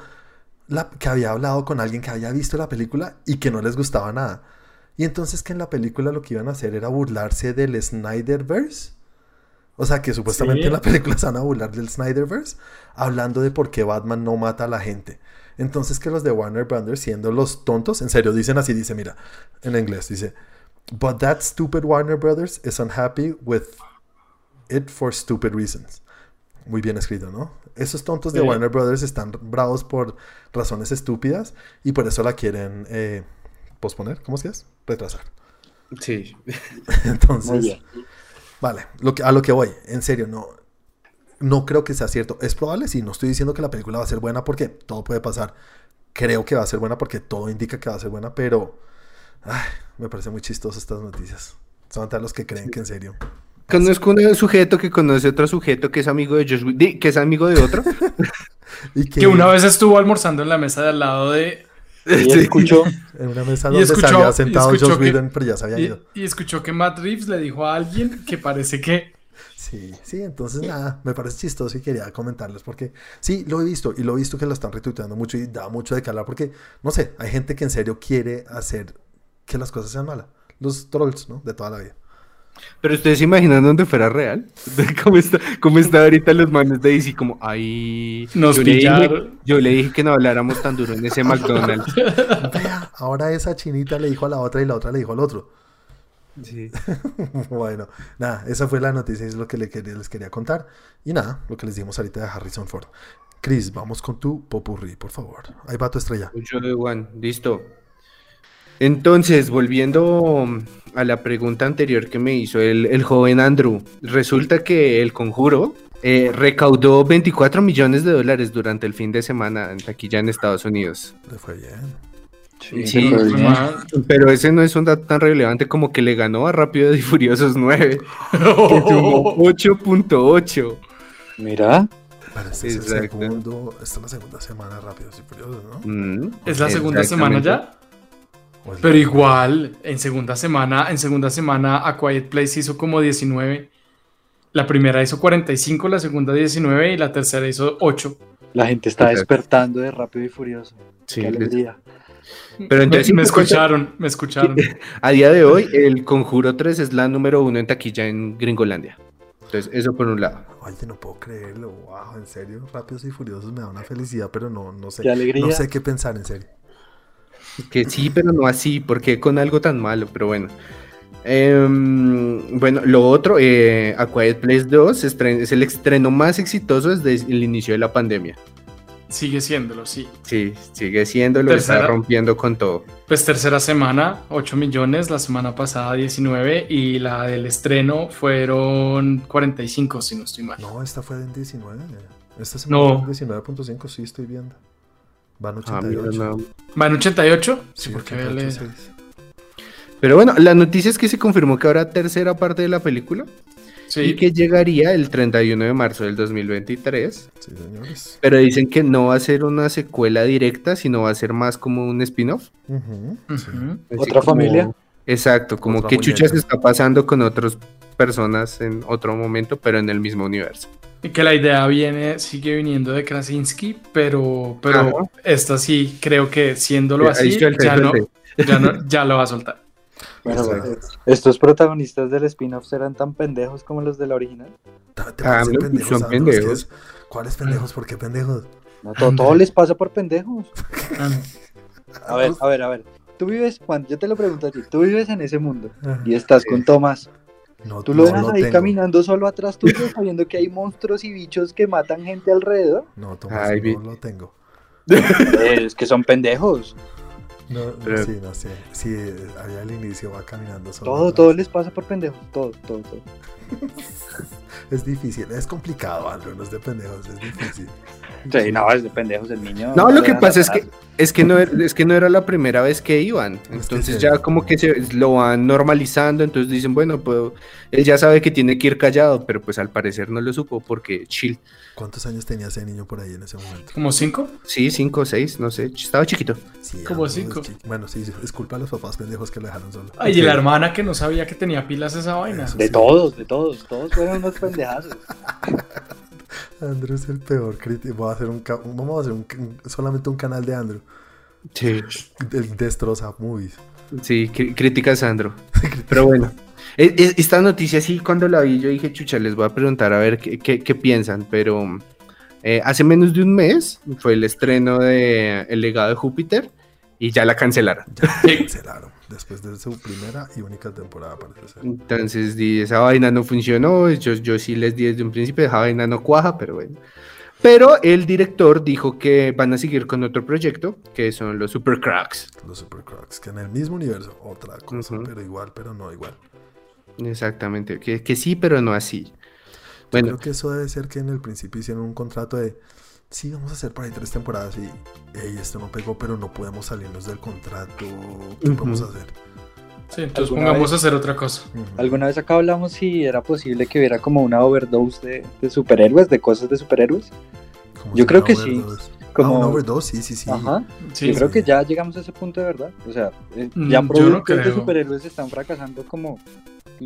la, que había hablado con alguien que había visto la película y que no les gustaba nada. Y entonces que en la película lo que iban a hacer era burlarse del Snyderverse. O sea, que supuestamente Sí. en la película se van a burlar del Snyderverse, hablando de por qué Batman no mata a la gente. Entonces que los de Warner Brothers, siendo los tontos, en serio, dicen así, dice, mira, en inglés, dice, But that stupid Warner Brothers is unhappy with it for stupid reasons. Muy bien escrito, ¿no? Esos tontos de Sí. Warner Brothers están bravos por razones estúpidas y por eso la quieren eh, posponer, ¿cómo que es? Retrasar. Sí. Entonces, Muy bien. Vale, lo que, a lo que voy, en serio, no, no creo que sea cierto. Es probable, sí, no estoy diciendo que la película va a ser buena porque todo puede pasar. Creo que va a ser buena porque todo indica que va a ser buena, pero ay, me parece muy chistoso estas noticias. Son a los que creen que en serio. Conozco un sujeto que conoce otro sujeto que es amigo de Josh que es amigo de otro. Y que, Que una vez estuvo almorzando en la mesa de al lado de. Y escuchó, en una mesa donde escuchó- se había sentado que- Whedon, pero ya se había ido. y escuchó que Matt Reeves le dijo a alguien que parece que. Sí, sí, entonces nada, me parece chistoso y quería comentarles porque sí, lo he visto y lo he visto que lo están retuiteando mucho y da mucho de hablar porque, no sé, hay gente que en serio quiere hacer que las cosas sean malas. Los trolls, ¿no? De toda la vida. Pero ustedes se imaginan dónde fuera real. ¿Cómo está, cómo está ahorita los manes de DC? Como, ay. Nos yo le, dije, pillaron. yo le dije que no habláramos tan duro en ese McDonald's. Ahora esa chinita le dijo a la otra y la otra le dijo al otro. Sí. bueno, nada, esa fue la noticia, es lo que les quería contar. Y nada, lo que les dimos ahorita de Harrison Ford. Chris, vamos con tu popurrí, por favor. Ahí va tu estrella. Yo de Juan, listo. Entonces, volviendo a la pregunta anterior que me hizo el, el joven Andrew, resulta que el conjuro eh, recaudó 24 millones de dólares durante el fin de semana en taquilla en Estados Unidos. Fue bien. Sí, Sí, pero Fue bien. Pero ese no es un dato tan relevante como que le ganó a Rápido y Furiosos 9, que sumó 8.8. Mira, Pero este es el Exacto. segundo, esta es la segunda semana de Rápidos y Furiosos, ¿no? Mm, ¿Es la segunda semana ya? O es Pero igual, en segunda semana, en segunda semana A Quiet Place hizo como 19. La primera hizo 45, la segunda 19 y la tercera hizo 8. la gente está despertando de Rápido y Furioso. Sí, Qué alegría. Pero entonces, me, escucharon, me escucharon. A día de hoy, el Conjuro 3 es la número uno en taquilla en Gringolandia. Entonces, eso por un lado. Oye, no puedo creerlo. Wow, en serio, Rápidos y Furiosos me da una felicidad, pero no, no sé. Qué alegría. No sé qué pensar, en serio. Que sí, pero no así, porque con algo tan malo, pero bueno. Em, bueno, lo otro, eh, A Quiet Place 2 estren- es el estreno más exitoso desde el inicio de la pandemia. Sigue siéndolo, sí. Sí, sigue siendo, lo está Tercera. rompiendo con todo. Pues tercera semana, 8 millones, la semana pasada 19 y la del estreno fueron 45, si no estoy mal. No, esta fue en 19. Esta No. semana en 19.5, sí, estoy viendo. Van Ah, mira, 88. no. ¿Va en 88? Sí, Sí, porque 88, le- sí. Pero bueno, la noticia es que se confirmó que habrá tercera parte de la película y Sí, que llegaría el 31 de marzo del 2023. Sí, señores. Pero dicen que no va a ser una secuela directa, sino va a ser más como un spin-off. Así ¿Otra como- familia? Exacto, como Otra que chuchas muñeca. está pasando con otras personas en otro momento, pero en el mismo universo. Y que la idea viene, sigue viniendo de Krasinski, pero, pero Ajá. esta sí creo que siéndolo así, suelta, ya no, ya no, ya lo va a soltar. Bueno, Exacto. eh, estos protagonistas del spin-off serán tan pendejos como los de la original. Ta- ¿Te Ah, pendejos, son pendejos. es- ¿Cuáles pendejos? ¿Por qué pendejos? No, todo, todo les pasa por pendejos. Ah, A ver, a ver, a ver. Tú vives, Juan, yo te lo pregunto a ti, tú vives en ese mundo y estás con Tomás. No, Tú lo no dejas lo ahí tengo. caminando solo atrás tuyo sabiendo que hay monstruos y bichos que matan gente alrededor. No, Tomás, Ay, no vi- lo tengo. Eh, es que son pendejos. No, no, Pero- sí, no sé. Sí, ahí al inicio va caminando solo. Todo, atrás. todo les pasa por pendejos. Todo, todo, todo. Es difícil, es complicado, Andrew, no es de pendejos, es difícil. Sí, no, es de pendejos el niño. No, lo que pasa es que es que no era, es que no era la primera vez que iban. Entonces ya como que se lo van normalizando, entonces dicen, bueno, pues él ya sabe que tiene que ir callado, pero pues al parecer no lo supo porque chill. ¿Cuántos años tenía ese niño por ahí en ese momento? ¿Como cinco? Sí, cinco o seis, no sé, estaba chiquito. Sí, Como Andrew, cinco. Bueno, sí, es culpa de los papás pendejos que lo dejaron solo. Ay, y Sí. la hermana que no sabía que tenía pilas esa vaina. Eso De sí. todos, de todos. Todos fueron unos pendejazos. Andrew es el peor crítico. Voy a hacer un, vamos a hacer un, solamente un canal de Andrew. Sí, El destroza movies. sí, cri- crítica a Sandro. Pero bueno, esta noticia sí, cuando la vi yo dije, chucha, les voy a preguntar a ver qué, qué- qué piensan, pero eh, hace menos de un mes fue el estreno de El legado de Júpiter y ya la cancelaron. Ya la cancelaron. Después de su primera y única temporada, parece ser. Entonces esa vaina no funcionó, yo, yo sí les di desde un principio, esa vaina no cuaja, pero bueno. Pero el director dijo que van a seguir con otro proyecto, que son los Super Cracks. Los Super Cracks, que en el mismo universo, otra cosa, Ujú. pero igual, pero no igual. Exactamente, que, que sí, pero no así. Yo Bueno, creo que eso debe ser que en el principio hicieron un contrato de sí, vamos a hacer por ahí tres temporadas y "Ey, esto no pegó, pero no podemos salirnos del contrato. ¿Qué Ujú. podemos hacer? Sí, entonces ¿Alguna pongamos vez? a hacer otra cosa. Ujú. Alguna vez acá hablamos si era posible que hubiera como una overdose de, de superhéroes, de cosas de superhéroes. Yo si creo que sí. overdose. Como... Ah, una overdose, sí, sí, sí. Ajá. Sí, yo creo sí. que ya llegamos a ese punto de verdad. O sea, eh, Mm, ya yo no productos de creo. superhéroes están fracasando como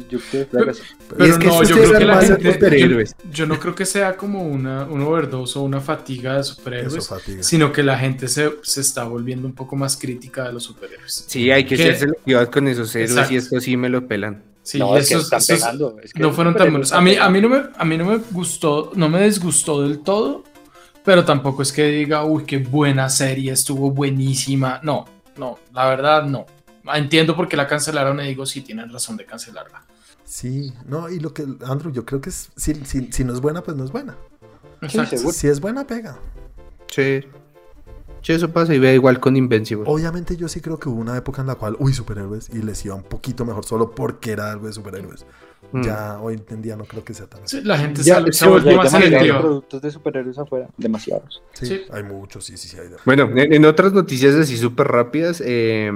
yo creo que fracasan. Pero Y Pero es que no, yo creo que la gente. superhéroes. Yo, yo no creo que sea como una, un overdose o una fatiga de Eso superhéroes, fatiga. sino que la gente se, se está volviendo un poco más crítica de los superhéroes. sí, hay que ¿Qué? ser selectivos con esos héroes Exacto. y esto sí me lo pelan. Sí, no, es que esos- están esos pegando. es que no fueron tan buenos. A mí, a mí no me, a mí no me gustó, no me disgustó del todo, pero tampoco es que diga, uy, qué buena serie, estuvo buenísima. No, no, la verdad no. entiendo por qué la cancelaron y digo, sí, tienen razón de cancelarla. Sí, no, y lo que, Andrew, yo creo que es, si, si, si no es buena, pues no es buena. Exacto. Si es buena, pega. Sí. Sí, eso pasa y ve igual con Invincible. Obviamente yo sí creo que hubo una época en la cual, uy, superhéroes, y les iba un poquito mejor solo porque era algo de superhéroes. Mm. Ya hoy en día no creo que sea tan así. Sí, la gente Ya, se, se volvió más selectiva. productos de superhéroes afuera. Demasiados. Sí, Sí. hay muchos, sí, sí, sí. Hay de- Bueno, en, en otras noticias así súper rápidas, eh,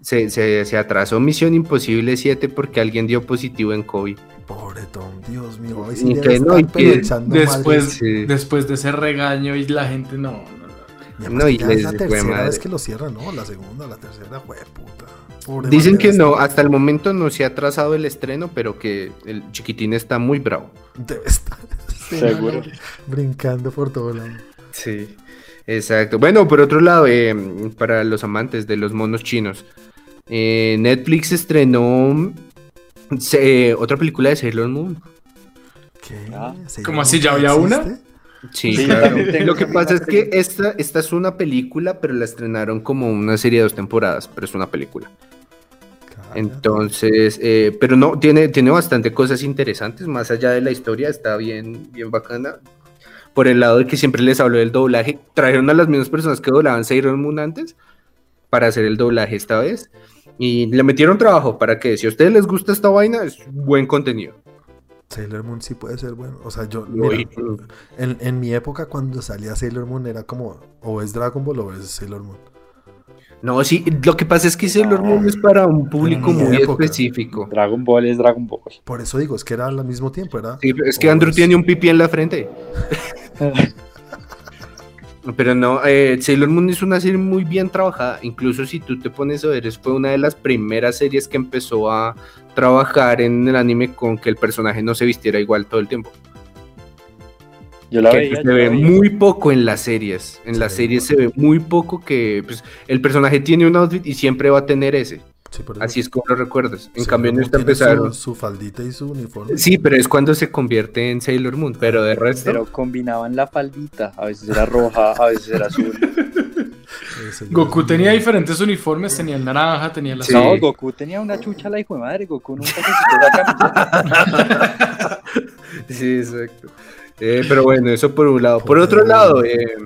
se, se- se atrasó Misión Imposible 7 porque alguien dio positivo en COVID. Pobre Tom, Dios mío. Hoy sí que no, que Después. Sí. después de ese regaño y la gente, no, no, no. No, que y es la tercera madre. vez que lo cierran, ¿no? La segunda, la tercera, fue puta. Pobre Dicen que no, hasta el momento no se ha atrasado el estreno, pero que el chiquitín está muy bravo. Debe estar Seguro. brincando por todo lado. Sí, exacto. Bueno, por otro lado, eh, para los amantes de los monos chinos, eh, Netflix estrenó se- otra película de Sailor Moon. ¿Qué? Ah. ¿Se ¿Cómo así, ya había una? Sí, Sí, claro. Lo que pasa es que esta, esta es una película, pero la estrenaron como una serie de dos temporadas, pero es una película. Entonces, eh, pero no, tiene, tiene bastante cosas interesantes, más allá de la historia, está bien, bien bacana. Por el lado de que siempre les hablo del doblaje, trajeron a las mismas personas que doblaban Sailor Moon antes para hacer el doblaje esta vez. Y le metieron trabajo para que si a ustedes les gusta esta vaina, es buen contenido. Sailor Moon sí puede ser bueno. O sea, yo, Lo- mira, en, en mi época cuando salía Sailor Moon era como, o es Dragon Ball o es Sailor Moon. No, sí, lo que pasa es que Sailor Moon es para un público muy época. específico. Dragon Ball es Dragon Ball. Por eso digo, es que era al mismo tiempo, era... Sí, es que Andrew es- tiene un pipí en la frente. Pero no, eh, Sailor Moon es una serie muy bien trabajada. Incluso si tú te pones a ver, es- fue una de las primeras series que empezó a trabajar en el anime con que el personaje no se vistiera igual todo el tiempo. Yo la Que veía. se yo la ve veía. muy poco en las series. En Sí, las series se ve muy poco que pues, el personaje tiene un outfit y siempre va a tener ese. Sí. Así es como lo recuerdas. En cambio, en esta empezaron. Su, su faldita y su uniforme. Sí, pero es cuando se convierte en Sailor Moon. Pero de resto. Pero combinaban la faldita. A veces era roja, a veces era azul. Goku tenía diferentes uniformes, tenía el naranja, tenía el Sí. No, Goku tenía una chucha la hijo de madre. Goku nunca se quitó la camiseta. Sí, exacto. Eh, pero bueno, eso por un lado. Por otro lado, eh,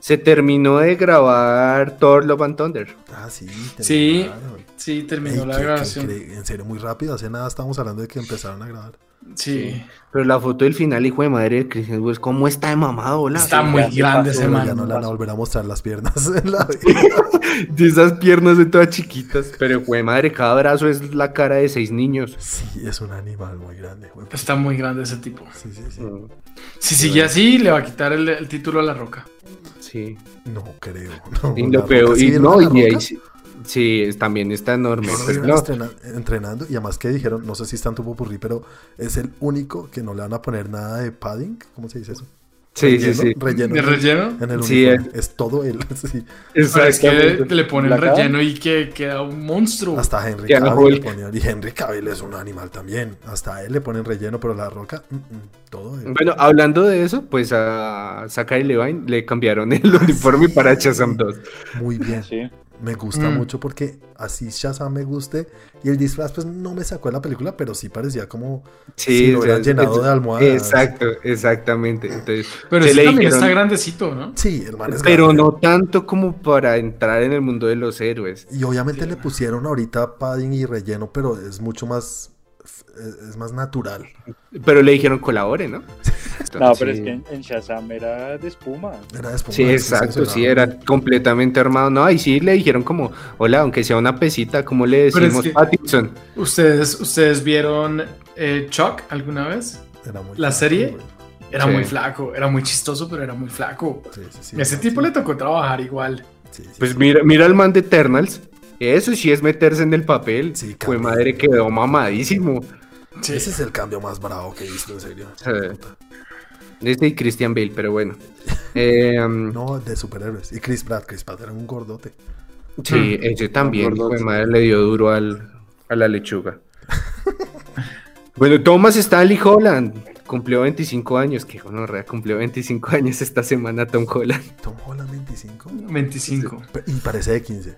se terminó de grabar Thor Love and Thunder. Ah, sí. Sí, Sí, Ey, terminó la qué- qué grabación. en serio, muy rápido. Hace nada estábamos hablando de que empezaron a grabar. Sí. Pero la foto del final, hijo de madre de Christian West, ¿cómo está de mamado? hola? Está sí, muy grande ese man. ya no le van a volver a mostrar las piernas en la vida. De esas piernas de todas chiquitas. Pero, hijo de madre, cada brazo es la cara de seis niños. Sí, es un animal muy grande. güey. Está muy grande ese tipo. Sí, sí, sí. Mm, Si sigue así, le va a quitar el, el título a la roca. Sí. No creo. No, Y lo peor, Roca, ¿sí y no, y ahí sí, sí, también está enorme. Pues, no. estrena- entrenando y además que dijeron, no sé si está en tu popurrí, pero es el único que no le van a poner nada de padding, ¿cómo se dice eso? Sí, sí, Relleno, sí. Relleno. ¿De en- relleno? En el Sí, uniforme. Es todo él. sí. Es que le ponen ¿La cara? relleno y que queda un monstruo. Hasta Henry Cavill le. Y Henry Cavill es un animal también. Hasta él le ponen relleno, pero la roca, mm, mm, todo él. Bueno, hablando de eso, pues a Sakai Levine le cambiaron el uniforme para Shazam 2. Muy bien. Sí. Me gusta Mm. mucho porque así Shazam me guste. Y el disfraz, pues no me sacó de la película, pero sí parecía como si lo hubieran llenado es- de almohadas. Exacto, exactamente. Entonces, Pero le también dijeron- está grandecito, ¿no? Sí, el man es pero grande. no tanto como para entrar en el mundo de los héroes. Y obviamente le pusieron ahorita padding y relleno, pero es mucho más. Es más natural. Pero le dijeron colabore, ¿no? No, pero Sí. es que en, en Shazam era de espuma. Era de espuma, Sí, exacto, sí, era completamente armado. No, y sí le dijeron como, hola, aunque sea una pesita, ¿cómo le Pero es decimos que- Pattinson? ¿Ustedes, ¿ustedes vieron eh, Chuck alguna vez? era muy ¿La flaco, serie? Era Sí. muy flaco, era muy chistoso, pero era muy flaco. Sí, sí, sí, Ese sí, tipo sí. le tocó trabajar igual. Sí, sí, Pues sí. mira, mira al man de Eternals. Eso sí es meterse en el papel. Sí, Fue madre quedó mamadísimo. Sí. Ese es el cambio más bravo que he visto, en serio. Sí. Este y Christian Bale, pero bueno. Eh, um, No, de superhéroes. Y Chris Pratt, Chris Pratt era un gordote. sí, ese también, fue madre, le dio duro al, a la lechuga. bueno, Thomas Stanley Holland cumplió 25 años. Que gonorrea, cumplió 25 años esta semana Tom Holland. Tom Holland 25. 25. Pe- Y parece de 15.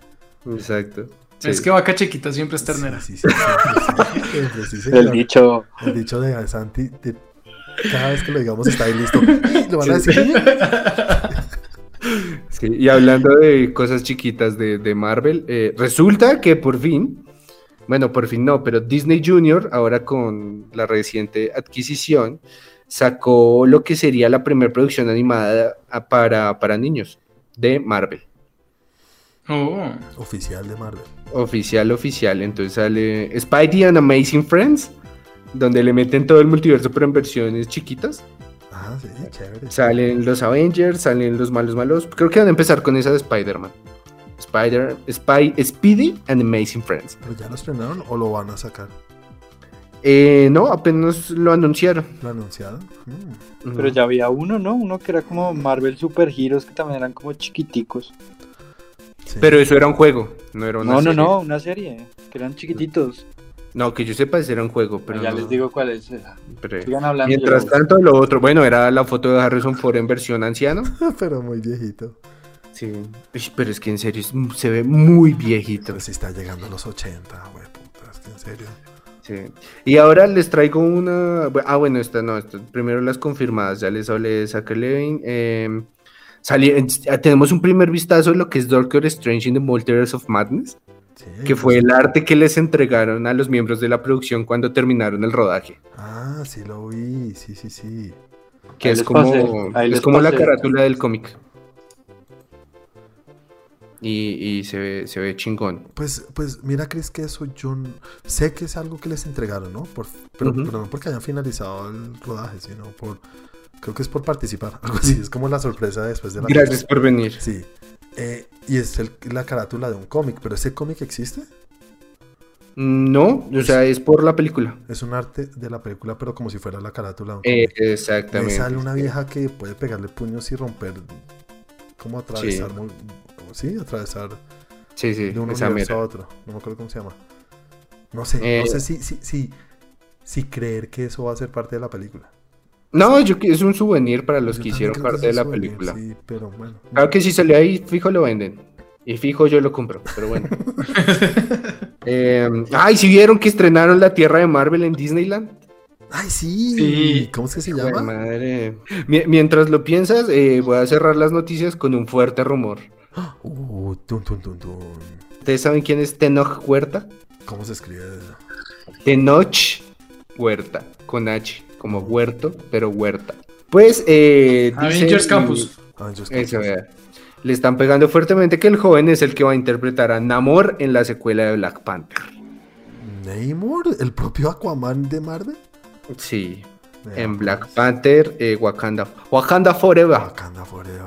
Exacto. Sí. Es que vaca chiquita siempre es ternera. Sí, sí, sí, sí, sí, siempre, sí, El dicho. El dicho de Santi, de- cada vez que lo digamos está ahí listo. ¿Lo van a decir? Sí, y hablando de cosas chiquitas de, de Marvel, eh, resulta que por fin, bueno, por fin no, pero Disney Junior, ahora con la reciente adquisición, sacó lo que sería la primera producción animada para, para niños de Marvel. Oh, Oficial de Marvel. Oficial, oficial. Entonces sale Spidey and Amazing Friends, donde le meten todo el multiverso, pero en versiones chiquitas. Ah, sí, chévere. Salen los Avengers, salen los malos malos. Creo que van a empezar con esa de Spider-Man. Spider, Spy, Speedy and Amazing Friends. ¿Pero ya lo estrenaron o lo van a sacar? Eh, no, apenas lo anunciaron. ¿Lo anunciaron? Mm. Pero ya había uno, ¿no? Uno que era como Marvel Super Heroes, que también eran como chiquiticos. Sí. Pero eso era un juego, no era una No, no, serie. no, una serie, que eran chiquititos. No, que yo sepa, ese era un juego, pero ya no- les digo cuál es. pero- Sigan hablando. Mientras yo- tanto, lo otro, bueno, era la foto de Harrison Ford en versión anciano. Pero muy viejito. Sí. Uy, Pero es que en serio es- se ve muy viejito. Pero si está llegando a los 80, güey, puta, es que en serio. Sí. Y ahora les traigo una. Ah, bueno, esta no, esta- primero las confirmadas. Ya les hablé de Zachary Levin. eh, sali- eh, tenemos un primer vistazo de lo que es Doctor Strange in the Multiverse of Madness, Sí, que pues- fue el arte que les entregaron a los miembros de la producción cuando terminaron el rodaje. Ah, sí lo vi, sí, sí, sí. Que Ahí es como, ahí es como la carátula del cómic. Y, y se, ve, se ve chingón. Pues, pues mira, Chris, que eso yo sé que es algo que les entregaron, ¿no? Por, pero, Ujú. pero no porque hayan finalizado el rodaje, sino por. Creo que es por participar, algo así. Es como la sorpresa después de la. Gracias por venir. Sí. Eh, y es el- la carátula de un cómic, pero ese cómic existe. No, o sea, es por la película. Es un arte de la película, pero como si fuera la carátula de un Eh, cómic. Me exactamente. sale una vieja que puede pegarle puños y romper. Como atravesar. Sí. muy- sí, atravesar Sí, sí, de un universo mera. a otro. No me acuerdo cómo se llama. No sé, Eh, no sé si, si, si, si creer que eso va a ser parte de la película. No, yo que es un souvenir para los Yo que hicieron que parte de la souvenir, película. Sí, pero bueno. Claro que si sale ahí, fijo lo venden. Y fijo yo lo compro, pero bueno. Eh, ay, si vieron que estrenaron la Tierra de Marvel en Disneyland? Ay, sí. Sí. ¿Cómo es que se llama? madre. Mi- mientras lo piensas, eh, voy a cerrar las noticias con un fuerte rumor. Uh, tun, tun. ¿Ustedes saben quién es Tenoch Huerta? ¿Cómo se escribe? Tenoch Huerta, con H, como huerto, pero huerta. Pues, eh, Avengers dicen- Campus. Eso, vea. Le están pegando fuertemente que el joven es el que va a interpretar a Namor en la secuela de Black Panther. ¿Namor? ¿El propio Aquaman de Marvel? Sí, en pues. Black Panther, eh, Wakanda. Wakanda Forever. Wakanda Forever.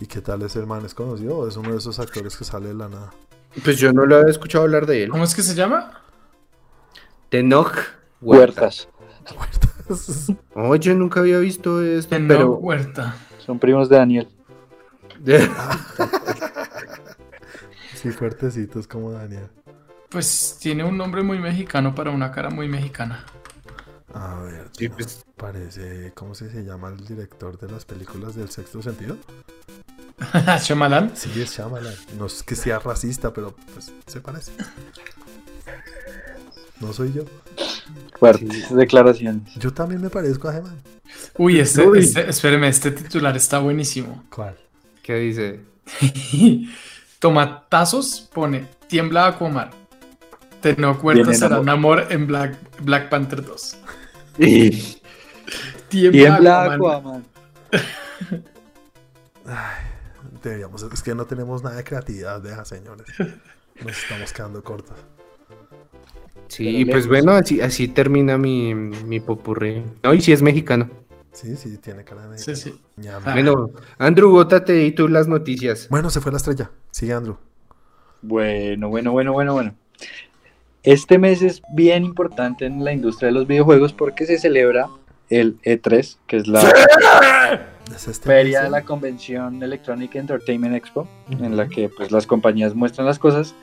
¿Y qué tal ese man? ¿Es conocido o es uno de esos actores que sale de la nada? Pues yo no lo había escuchado hablar de él. ¿Cómo es que se llama? Tenoch Huerta. Huertas. Yo nunca había visto esto, No, pero... Huerta. Son primos de Daniel. Sí, fuertecitos como Daniel. Pues tiene un nombre muy mexicano para una cara muy mexicana. A ver, pues- parece. ¿Cómo se se llama el director de las películas del sexto sentido? Shyamalan. Sí, es Shyamalan. No es que sea racista, pero pues se parece. No soy yo. Fuertes declaraciones. Yo también me parezco a Geman. Uy, este, Uy. este- espéreme, este titular está buenísimo. ¿Cuál? ¿Qué dice? Tomatazos pone tiembla Aquaman. Tenoch Huerta será Namor. Namor en Black, Black Panther 2. Sí. Tiembla, Tiembla Aquaman. Aquaman. Deberíamos, es que no tenemos nada de creatividad, deja, señores. Nos estamos quedando cortos. Sí, pues bueno, así, así termina mi, mi popurrí. No, y si es mexicano. Sí, sí, tiene cara de. Sí, sí. Ah. Bueno, Andrew, bótate y tú las noticias. Bueno, se fue la estrella. Sigue, Andrew. Bueno, bueno, bueno, bueno, bueno. Este mes es bien importante en la industria de los videojuegos porque se celebra el E3, que es la Es este feria mes, de la convención Electronic Entertainment Expo, en la que pues las compañías muestran las cosas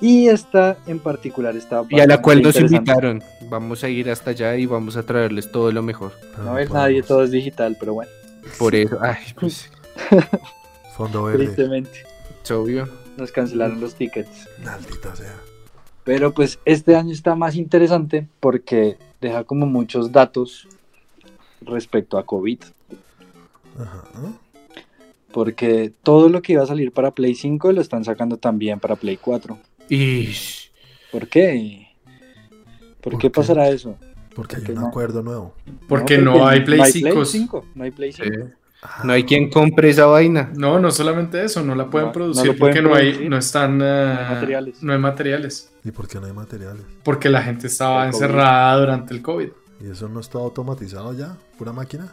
y esta en particular está Y a la cual nos invitaron. Vamos a ir hasta allá y vamos a traerles todo lo mejor. No ves podemos. nadie, todo es digital, pero bueno, Por eso, ay, pues, Fondo verde. tristemente. es obvio. nos cancelaron los tickets. Maldita sea. Pero pues este año está más interesante porque deja como muchos datos respecto a COVID. Ajá. Porque todo lo que iba a salir para Play 5 lo están sacando también para Play 4. Y ¿Por qué? ¿Por, ¿Por qué qué? pasará eso? Porque hay un no. acuerdo nuevo. Porque no, hay Play 5. 5. No hay Play 5. Ah, no hay quien compre esa vaina. No, no solamente eso, no la pueden No, no producir pueden porque no hay, no están, hay materiales. no hay materiales. ¿Y por qué no hay materiales? Porque la gente estaba encerrada durante el COVID. ¿Y eso no está automatizado ya? ¿Pura máquina?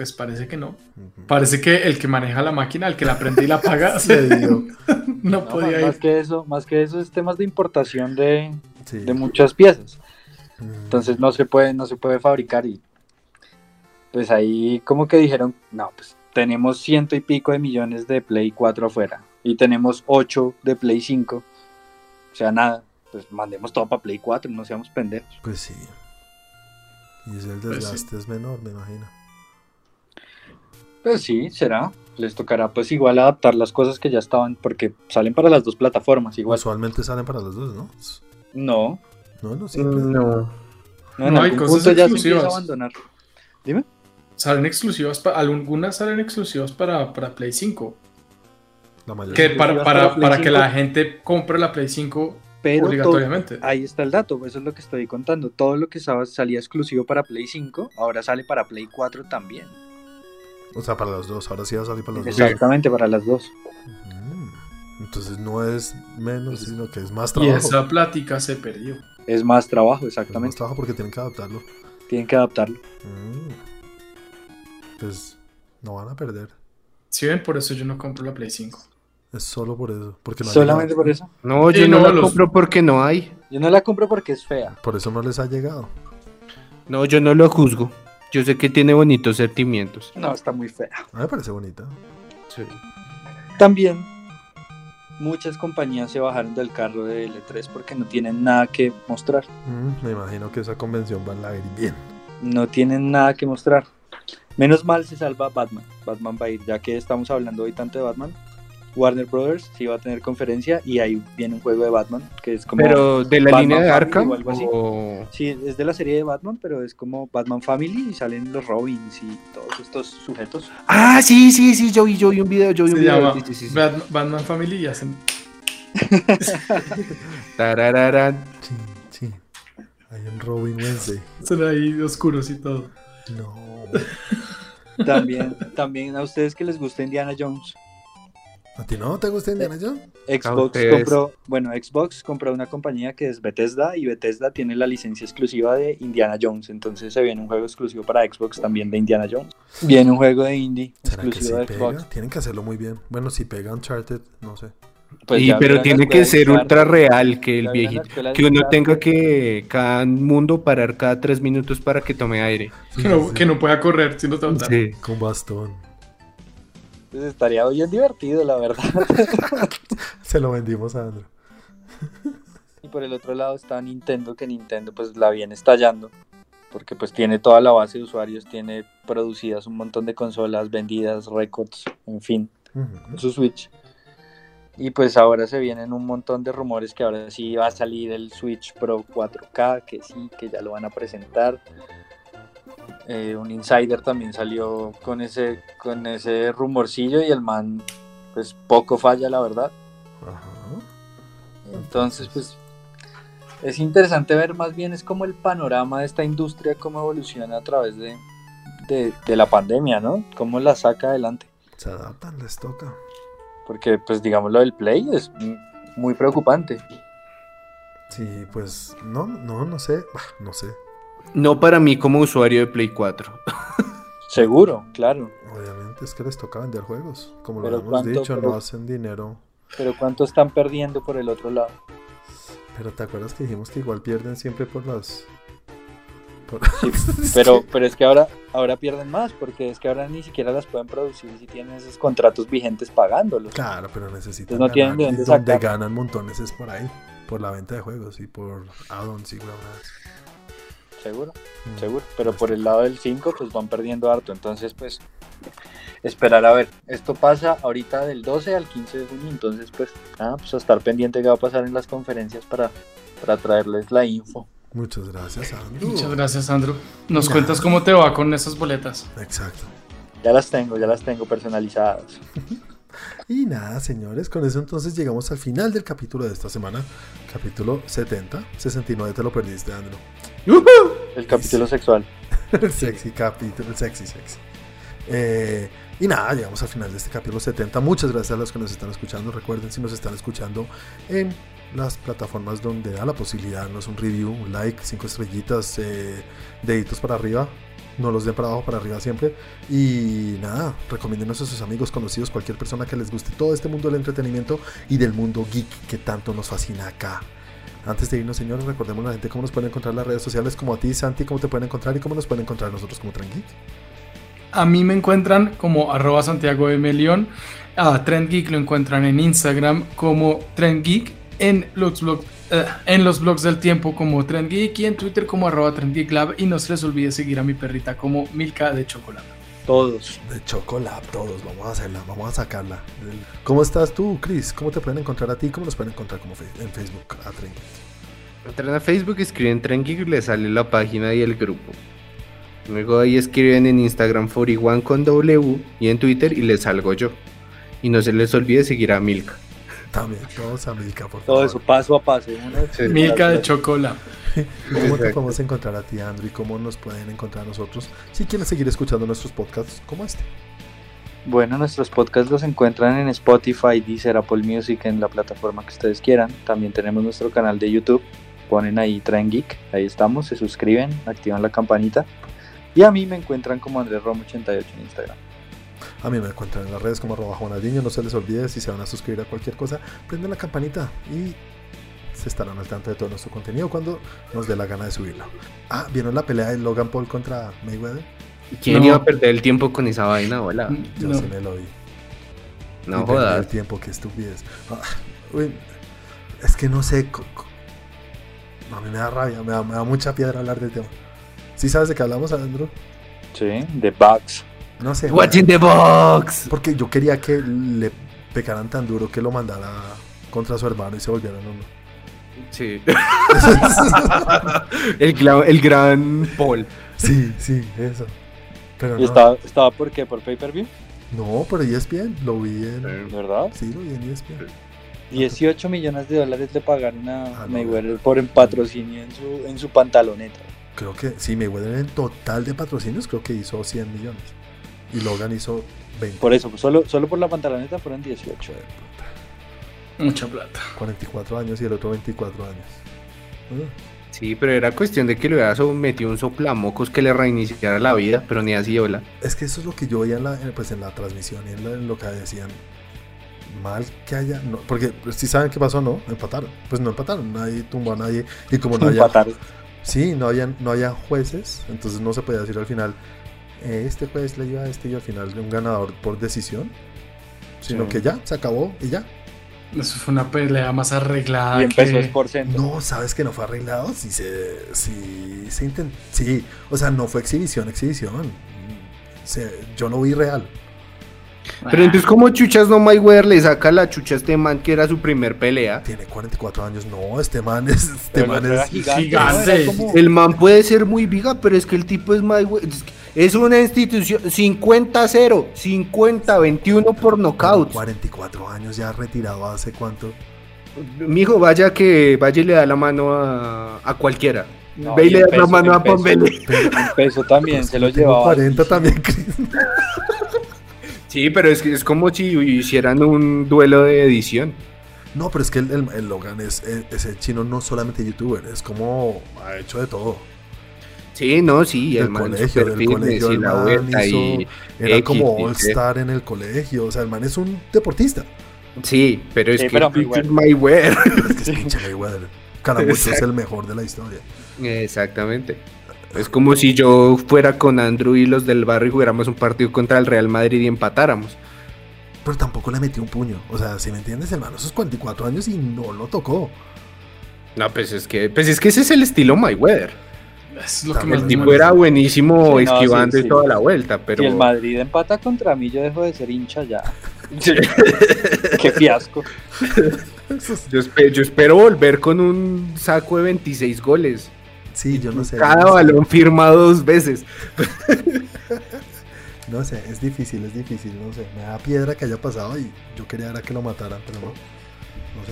Pues parece que no. Parece que el que maneja la máquina, el que la prende y la apaga, se dio. No No, podía más, más ir. que eso, más que eso es temas de importación de, Sí. de muchas piezas. Mm. Entonces no se puede, no se puede fabricar y pues ahí como que dijeron, no, pues tenemos ciento y pico de millones de Play 4 afuera y tenemos 8 de Play 5. O sea, nada, pues mandemos todo para Play 4, no seamos pendejos. Pues sí. Y es el Pues sí. desgaste es menor, me imagino. Pues sí, será. Les tocará pues igual adaptar las cosas que ya estaban porque salen para las dos plataformas igual. Usualmente salen para los dos, ¿no? No, No, no siempre. No. no, en No, hay algún cosas punto ya se exclusivas. a abandonar. Dime. Salen exclusivas, pa- algunas salen exclusivas para, para Play 5. La mayoría. Que Exclusivas para, para para, para que 5. la gente compre la Play 5 Pero todo- obligatoriamente. ahí está el dato, eso es lo que estoy contando. Todo lo que salía exclusivo para Play 5, ahora sale para Play 4 también. O sea, para los dos. Ahora sí va a salir para los dos. Exactamente, para las dos. Entonces no es menos, sino que es más Y trabajo. esa plática se perdió. Es más trabajo, Es más exactamente. trabajo porque tienen que adaptarlo. Tienen que adaptarlo. Mm. Pues no van a perder. Si ven, por eso yo no compro la Play 5. Es solo por eso. Porque no Solamente por eso. No, Sí, yo no, no, la los- compro porque no hay. Yo no la compro porque es fea. Por eso no les ha llegado. No, yo no lo juzgo. Yo sé que tiene bonitos sentimientos. No, está muy fea. A mí me parece bonita. Sí. También muchas compañías se bajaron del carro de L3 porque no tienen nada que mostrar. Mm, me imagino que esa convención va a ir bien. No tienen nada que mostrar. Menos mal se salva Batman. Batman va a ir, ya que estamos hablando hoy tanto de Batman. Warner Brothers sí va a tener conferencia y ahí viene un juego de Batman que es como... Pero de la Batman línea de Family Arkham o algo así. o- Sí, es de la serie de Batman, pero es como Batman Family y salen los Robins y todos estos sujetos. Ah, sí, sí, sí, yo vi, yo vi un video, yo vi Se un video. llama sí, sí, sí, sí. Bat- Batman Family y hacen. Tarararán. Sí, sí. Hay un Robin Wednesday. Son ahí oscuros y todo. No. También, también a ustedes que les gusta Indiana Jones. ¿A ti no te gusta Indiana Jones? Xbox compró, bueno, Xbox compró una compañía que es Bethesda y Bethesda tiene la licencia exclusiva de Indiana Jones, entonces se viene un juego exclusivo para Xbox también de Indiana Jones. Viene un juego de indie ¿Será que sí exclusivo de Xbox. pega? Tienen que hacerlo muy bien. Bueno, si pega Uncharted, no sé. Pues pero tiene que ser ultra real, que el viejito. Que uno tenga que cada mundo parar cada tres minutos para que tome aire. Que no, que no pueda correr si no te matan. Sí. Con bastón. Pues estaría bien divertido, la verdad. Se lo vendimos a Andrew. Y por el otro lado está Nintendo, que Nintendo pues la viene estallando, porque pues tiene toda la base de usuarios, tiene producidas un montón de consolas, vendidas, récords, en fin, Ujú. su Switch. Y pues ahora se vienen un montón de rumores que ahora sí va a salir el Switch Pro 4K, que sí, que ya lo van a presentar. Eh, un insider también salió con ese, con ese rumorcillo y el man pues poco falla la verdad. Ajá. Entonces, pues es interesante ver más bien es como el panorama de esta industria, cómo evoluciona a través de, de, de la pandemia, ¿no? Cómo la saca adelante. Se adaptan, les toca. Porque, pues, digamos, lo del Play es muy preocupante. Sí, pues no, no, no sé. Bah, No sé. No para mí como usuario de Play 4. Seguro, claro. Obviamente es que les toca vender juegos. Como Pero lo hemos ¿cuánto? dicho, Pero- no hacen dinero. Pero ¿cuánto están perdiendo por el otro lado? Pero te acuerdas que dijimos que igual pierden siempre por las. por- Pero, pero es que ahora, ahora pierden más, porque es que ahora ni siquiera las pueden producir si tienen esos contratos vigentes pagándolos. Claro, pero necesitan. No tienen de dónde donde sacar. ganan montones es por ahí. Por la venta de juegos y por add-ons y huevonadas. Seguro. Mm. seguro, pero por el lado del 5 pues van perdiendo harto, entonces pues esperar a ver. Esto pasa ahorita del 12 al 15 de junio, entonces pues, ah, pues a estar pendiente que va a pasar en las conferencias para, para traerles la info. Muchas gracias, Andrew. Muchas gracias, Andrew. Nos cuentas cómo te va con esas boletas. Exacto. Ya las tengo, ya las tengo personalizadas. Y nada, señores, con eso entonces llegamos al final del capítulo de esta semana. Capítulo 70. 69 te lo perdiste, Andrew. El capítulo sexual. El sexy capítulo, el sexy, sexy. Eh, y nada, llegamos al final de este capítulo 70. Muchas gracias a los que nos están escuchando. Recuerden, si nos están escuchando en las plataformas donde da la posibilidad, no es un review, un like, cinco estrellitas, eh, deditos para arriba. No los den para abajo, para arriba siempre. Y nada, recomiéndenos a sus amigos, conocidos, cualquier persona que les guste todo este mundo del entretenimiento y del mundo geek que tanto nos fascina acá. Antes de irnos, señores, recordemos a la gente cómo nos pueden encontrar en las redes sociales, como a ti, Santi, cómo te pueden encontrar y cómo nos pueden encontrar nosotros como Trangeek. A mí me encuentran como arroba Santiago M. León. A Trend Geek lo encuentran en Instagram como Trend Geek. En los, blog- eh, en los blogs del tiempo como Trend Geek y en Twitter como arroba Trend Geek Lab. Y no se les olvide seguir a mi perrita como Milka de Chocolate. Todos. De Chocolate, todos, vamos a hacerla, vamos a sacarla. ¿Cómo estás tú, Chris? ¿Cómo te pueden encontrar a ti? ¿Cómo nos pueden encontrar como en Facebook a Trangeek? Entran a Facebook, escriben Tranquilo y les sale la página y el grupo. Luego ahí escriben en Instagram 41 con W y en Twitter y les salgo yo. Y no se les olvide seguir a Milka. También, todos a Milka, por favor. Todo eso paso a paso. una- Sí. Milka de Chocolate. ¿Y ¿Cómo te podemos encontrar a ti, Andrew? ¿Y cómo nos pueden encontrar a nosotros? Si quieren seguir escuchando nuestros podcasts como este. Bueno, nuestros podcasts los encuentran en Spotify, Deezer, Apple Music, en la plataforma que ustedes quieran. También tenemos nuestro canal de YouTube. Ponen ahí Train Geek, ahí estamos, se suscriben, activan la campanita. Y a mí me encuentran como Andrés Rom 88 en Instagram. A mí me encuentran en las redes como arroba Juanaldiño. No se les olvide si se van a suscribir a cualquier cosa, prendan la campanita y se estarán al tanto de todo nuestro contenido cuando nos dé la gana de subirlo. Ah, ¿vieron la pelea de Logan Paul contra Mayweather? ¿Quién No. iba a perder el tiempo con esa vaina? Hola. Yo No. sí me lo vi. No Y perdí el jodas. tiempo, qué estupidez. Ah, uy, es que no sé. A mí me da rabia, me da, me da mucha piedra hablar del tema. ¿Sí sabes de qué hablamos, Andrew? Sí, de Bugs. No sé. What's in the box? Porque yo quería que le pegaran tan duro que lo mandara contra su hermano y se volvieran uno. Sí. el, gran Paul. sí, sí, eso. Pero ¿Y no, estaba, estaba por qué? ¿Por pay-per-view? no, pero ESPN, lo vi en... ¿Verdad? Sí, lo vi en ESPN. 18 millones de dólares le pagaron a Ah, no. Mayweather por en patrocinio en su, en su pantaloneta. Creo que, sí, Mayweather en total de patrocinios creo que hizo 100 millones. Y Logan hizo 20. Por eso, solo, solo por la pantaloneta fueron 18. Mucha plata. 44 años y el otro 24 años. Sí, pero era cuestión de que le hubiera metido un soplamocos que le reiniciara la vida, pero ni así, hola. Es que eso es lo que yo veía en la, pues, en la transmisión y en, la- en lo que decían. Mal que haya. No, porque si saben qué pasó, no, empataron. Pues no empataron, nadie tumbó a nadie. Y como no había, Empataron. sí, no habían, no había jueces, entonces no se podía decir al final, eh, este juez le dio a este y al final un ganador por decisión. Sino Sí. que ya, se acabó y ya. Eso fue una pelea más arreglada Y empezó que... por centro. No, ¿sabes que no fue arreglado? Sí, se, sí, se intentó. Sí, o sea, no fue exhibición, exhibición. Se- yo lo vi real. Pero entonces, como chuchas no Mayweather le saca la chucha a este man que era su primer pelea? Tiene 44 años. No, este man es. Este man es. gigante. El man puede ser muy viga, pero es que el tipo es Mayweather. es que Es una institución 50-0, 50-21 por nocaut. 44 años ya retirado hace cuánto. Mijo, vaya que vaya y le da la mano a, a cualquiera. No, Ve y y le da la mano a En peso también, se lo llevaba. 40 también, Chris. Sí, pero es que es como si hicieran un duelo de edición. No, pero es que el, el- el Logan es, es- ese chino no solamente youtuber, es como ha hecho de todo. Sí, no, sí, el Del man colegio, del colegio, el la man vuelta hizo- y Era X, como All Star en el colegio. O sea, el man es un deportista. Sí, pero es Sí, que pero es Mayweather. Mayweather. Es que es pinche Mayweather. Caramucho es el mejor de la historia. Exactamente. Es como si yo fuera con Andrew y los del barrio y jugáramos un partido contra el Real Madrid y empatáramos. Pero tampoco le metió un puño. O sea, si me entiendes, hermano, esos 44 años y no lo tocó. No, pues es que, pues es que ese es el estilo Mayweather. Es lo que El tipo era buenísimo Sí, no, esquivando sí, y sí. toda la vuelta, pero Si el Madrid empata contra mí, yo dejo de ser hincha ya. Qué fiasco. yo, espe- yo espero volver con un saco de 26 goles. Sí, yo no sé. Cada no sé. balón firmado dos veces. No sé, es difícil, es difícil, no sé. Me da piedra que haya pasado y yo quería era que lo mataran, pero no.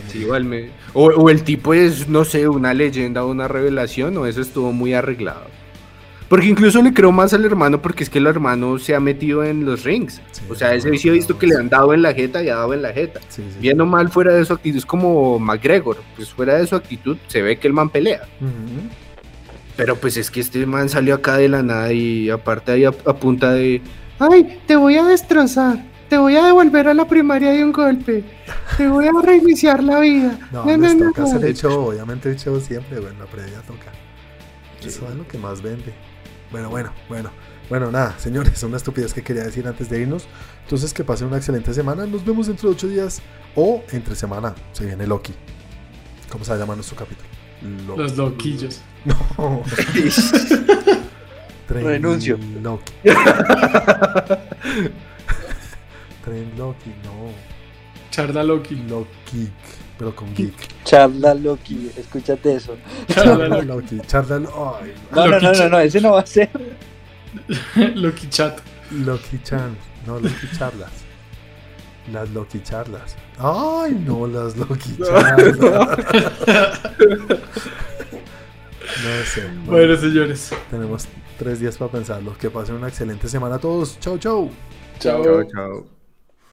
Sí, igual me- o, o el tipo es, no sé, una leyenda o una revelación, o eso estuvo muy arreglado. Porque incluso le creo más al hermano, porque es que el hermano se ha metido en los rings. Sí, o sea, ese sí he visto que le han dado en la jeta y ha dado en la jeta. Sí, sí, Bien o mal, fuera de su actitud, es como McGregor. Pues fuera de su actitud, se ve que el man pelea. Ujú. Pero pues es que este man salió acá de la nada y aparte ahí a, a punta de, ay, te voy a destrozar, te voy a devolver a la primaria de un golpe, te voy a reiniciar la vida. No, No, les no, no, toca no". hacer el show, obviamente el show siempre, bueno, la previa toca. Eso es lo que más vende. Bueno, bueno, bueno. Bueno, nada, señores, una estupidez que quería decir antes de irnos. Entonces, que pasen una excelente semana. Nos vemos dentro de ocho días o entre semana. Se viene Loki. ¿Cómo se llama nuestro capítulo? Lo- Los loquillos. No. Renuncio. Loki. Tren Loki, no. Charla Loki. Loki, pero con geek. Charla Loki, escúchate eso. Charla Loki. Loki. Charla Lo- ay, No, no, no, no, no, ese no va a ser. Loki Chat. Loki Chan. No, Loki Charlas. Las Loki Charlas. Ay, no, las Loki Charlas. No sé. Bueno, señores. Tenemos tres días para pensarlo. Que pasen una excelente semana a todos. Chau, chau. Chao. Chao, chao.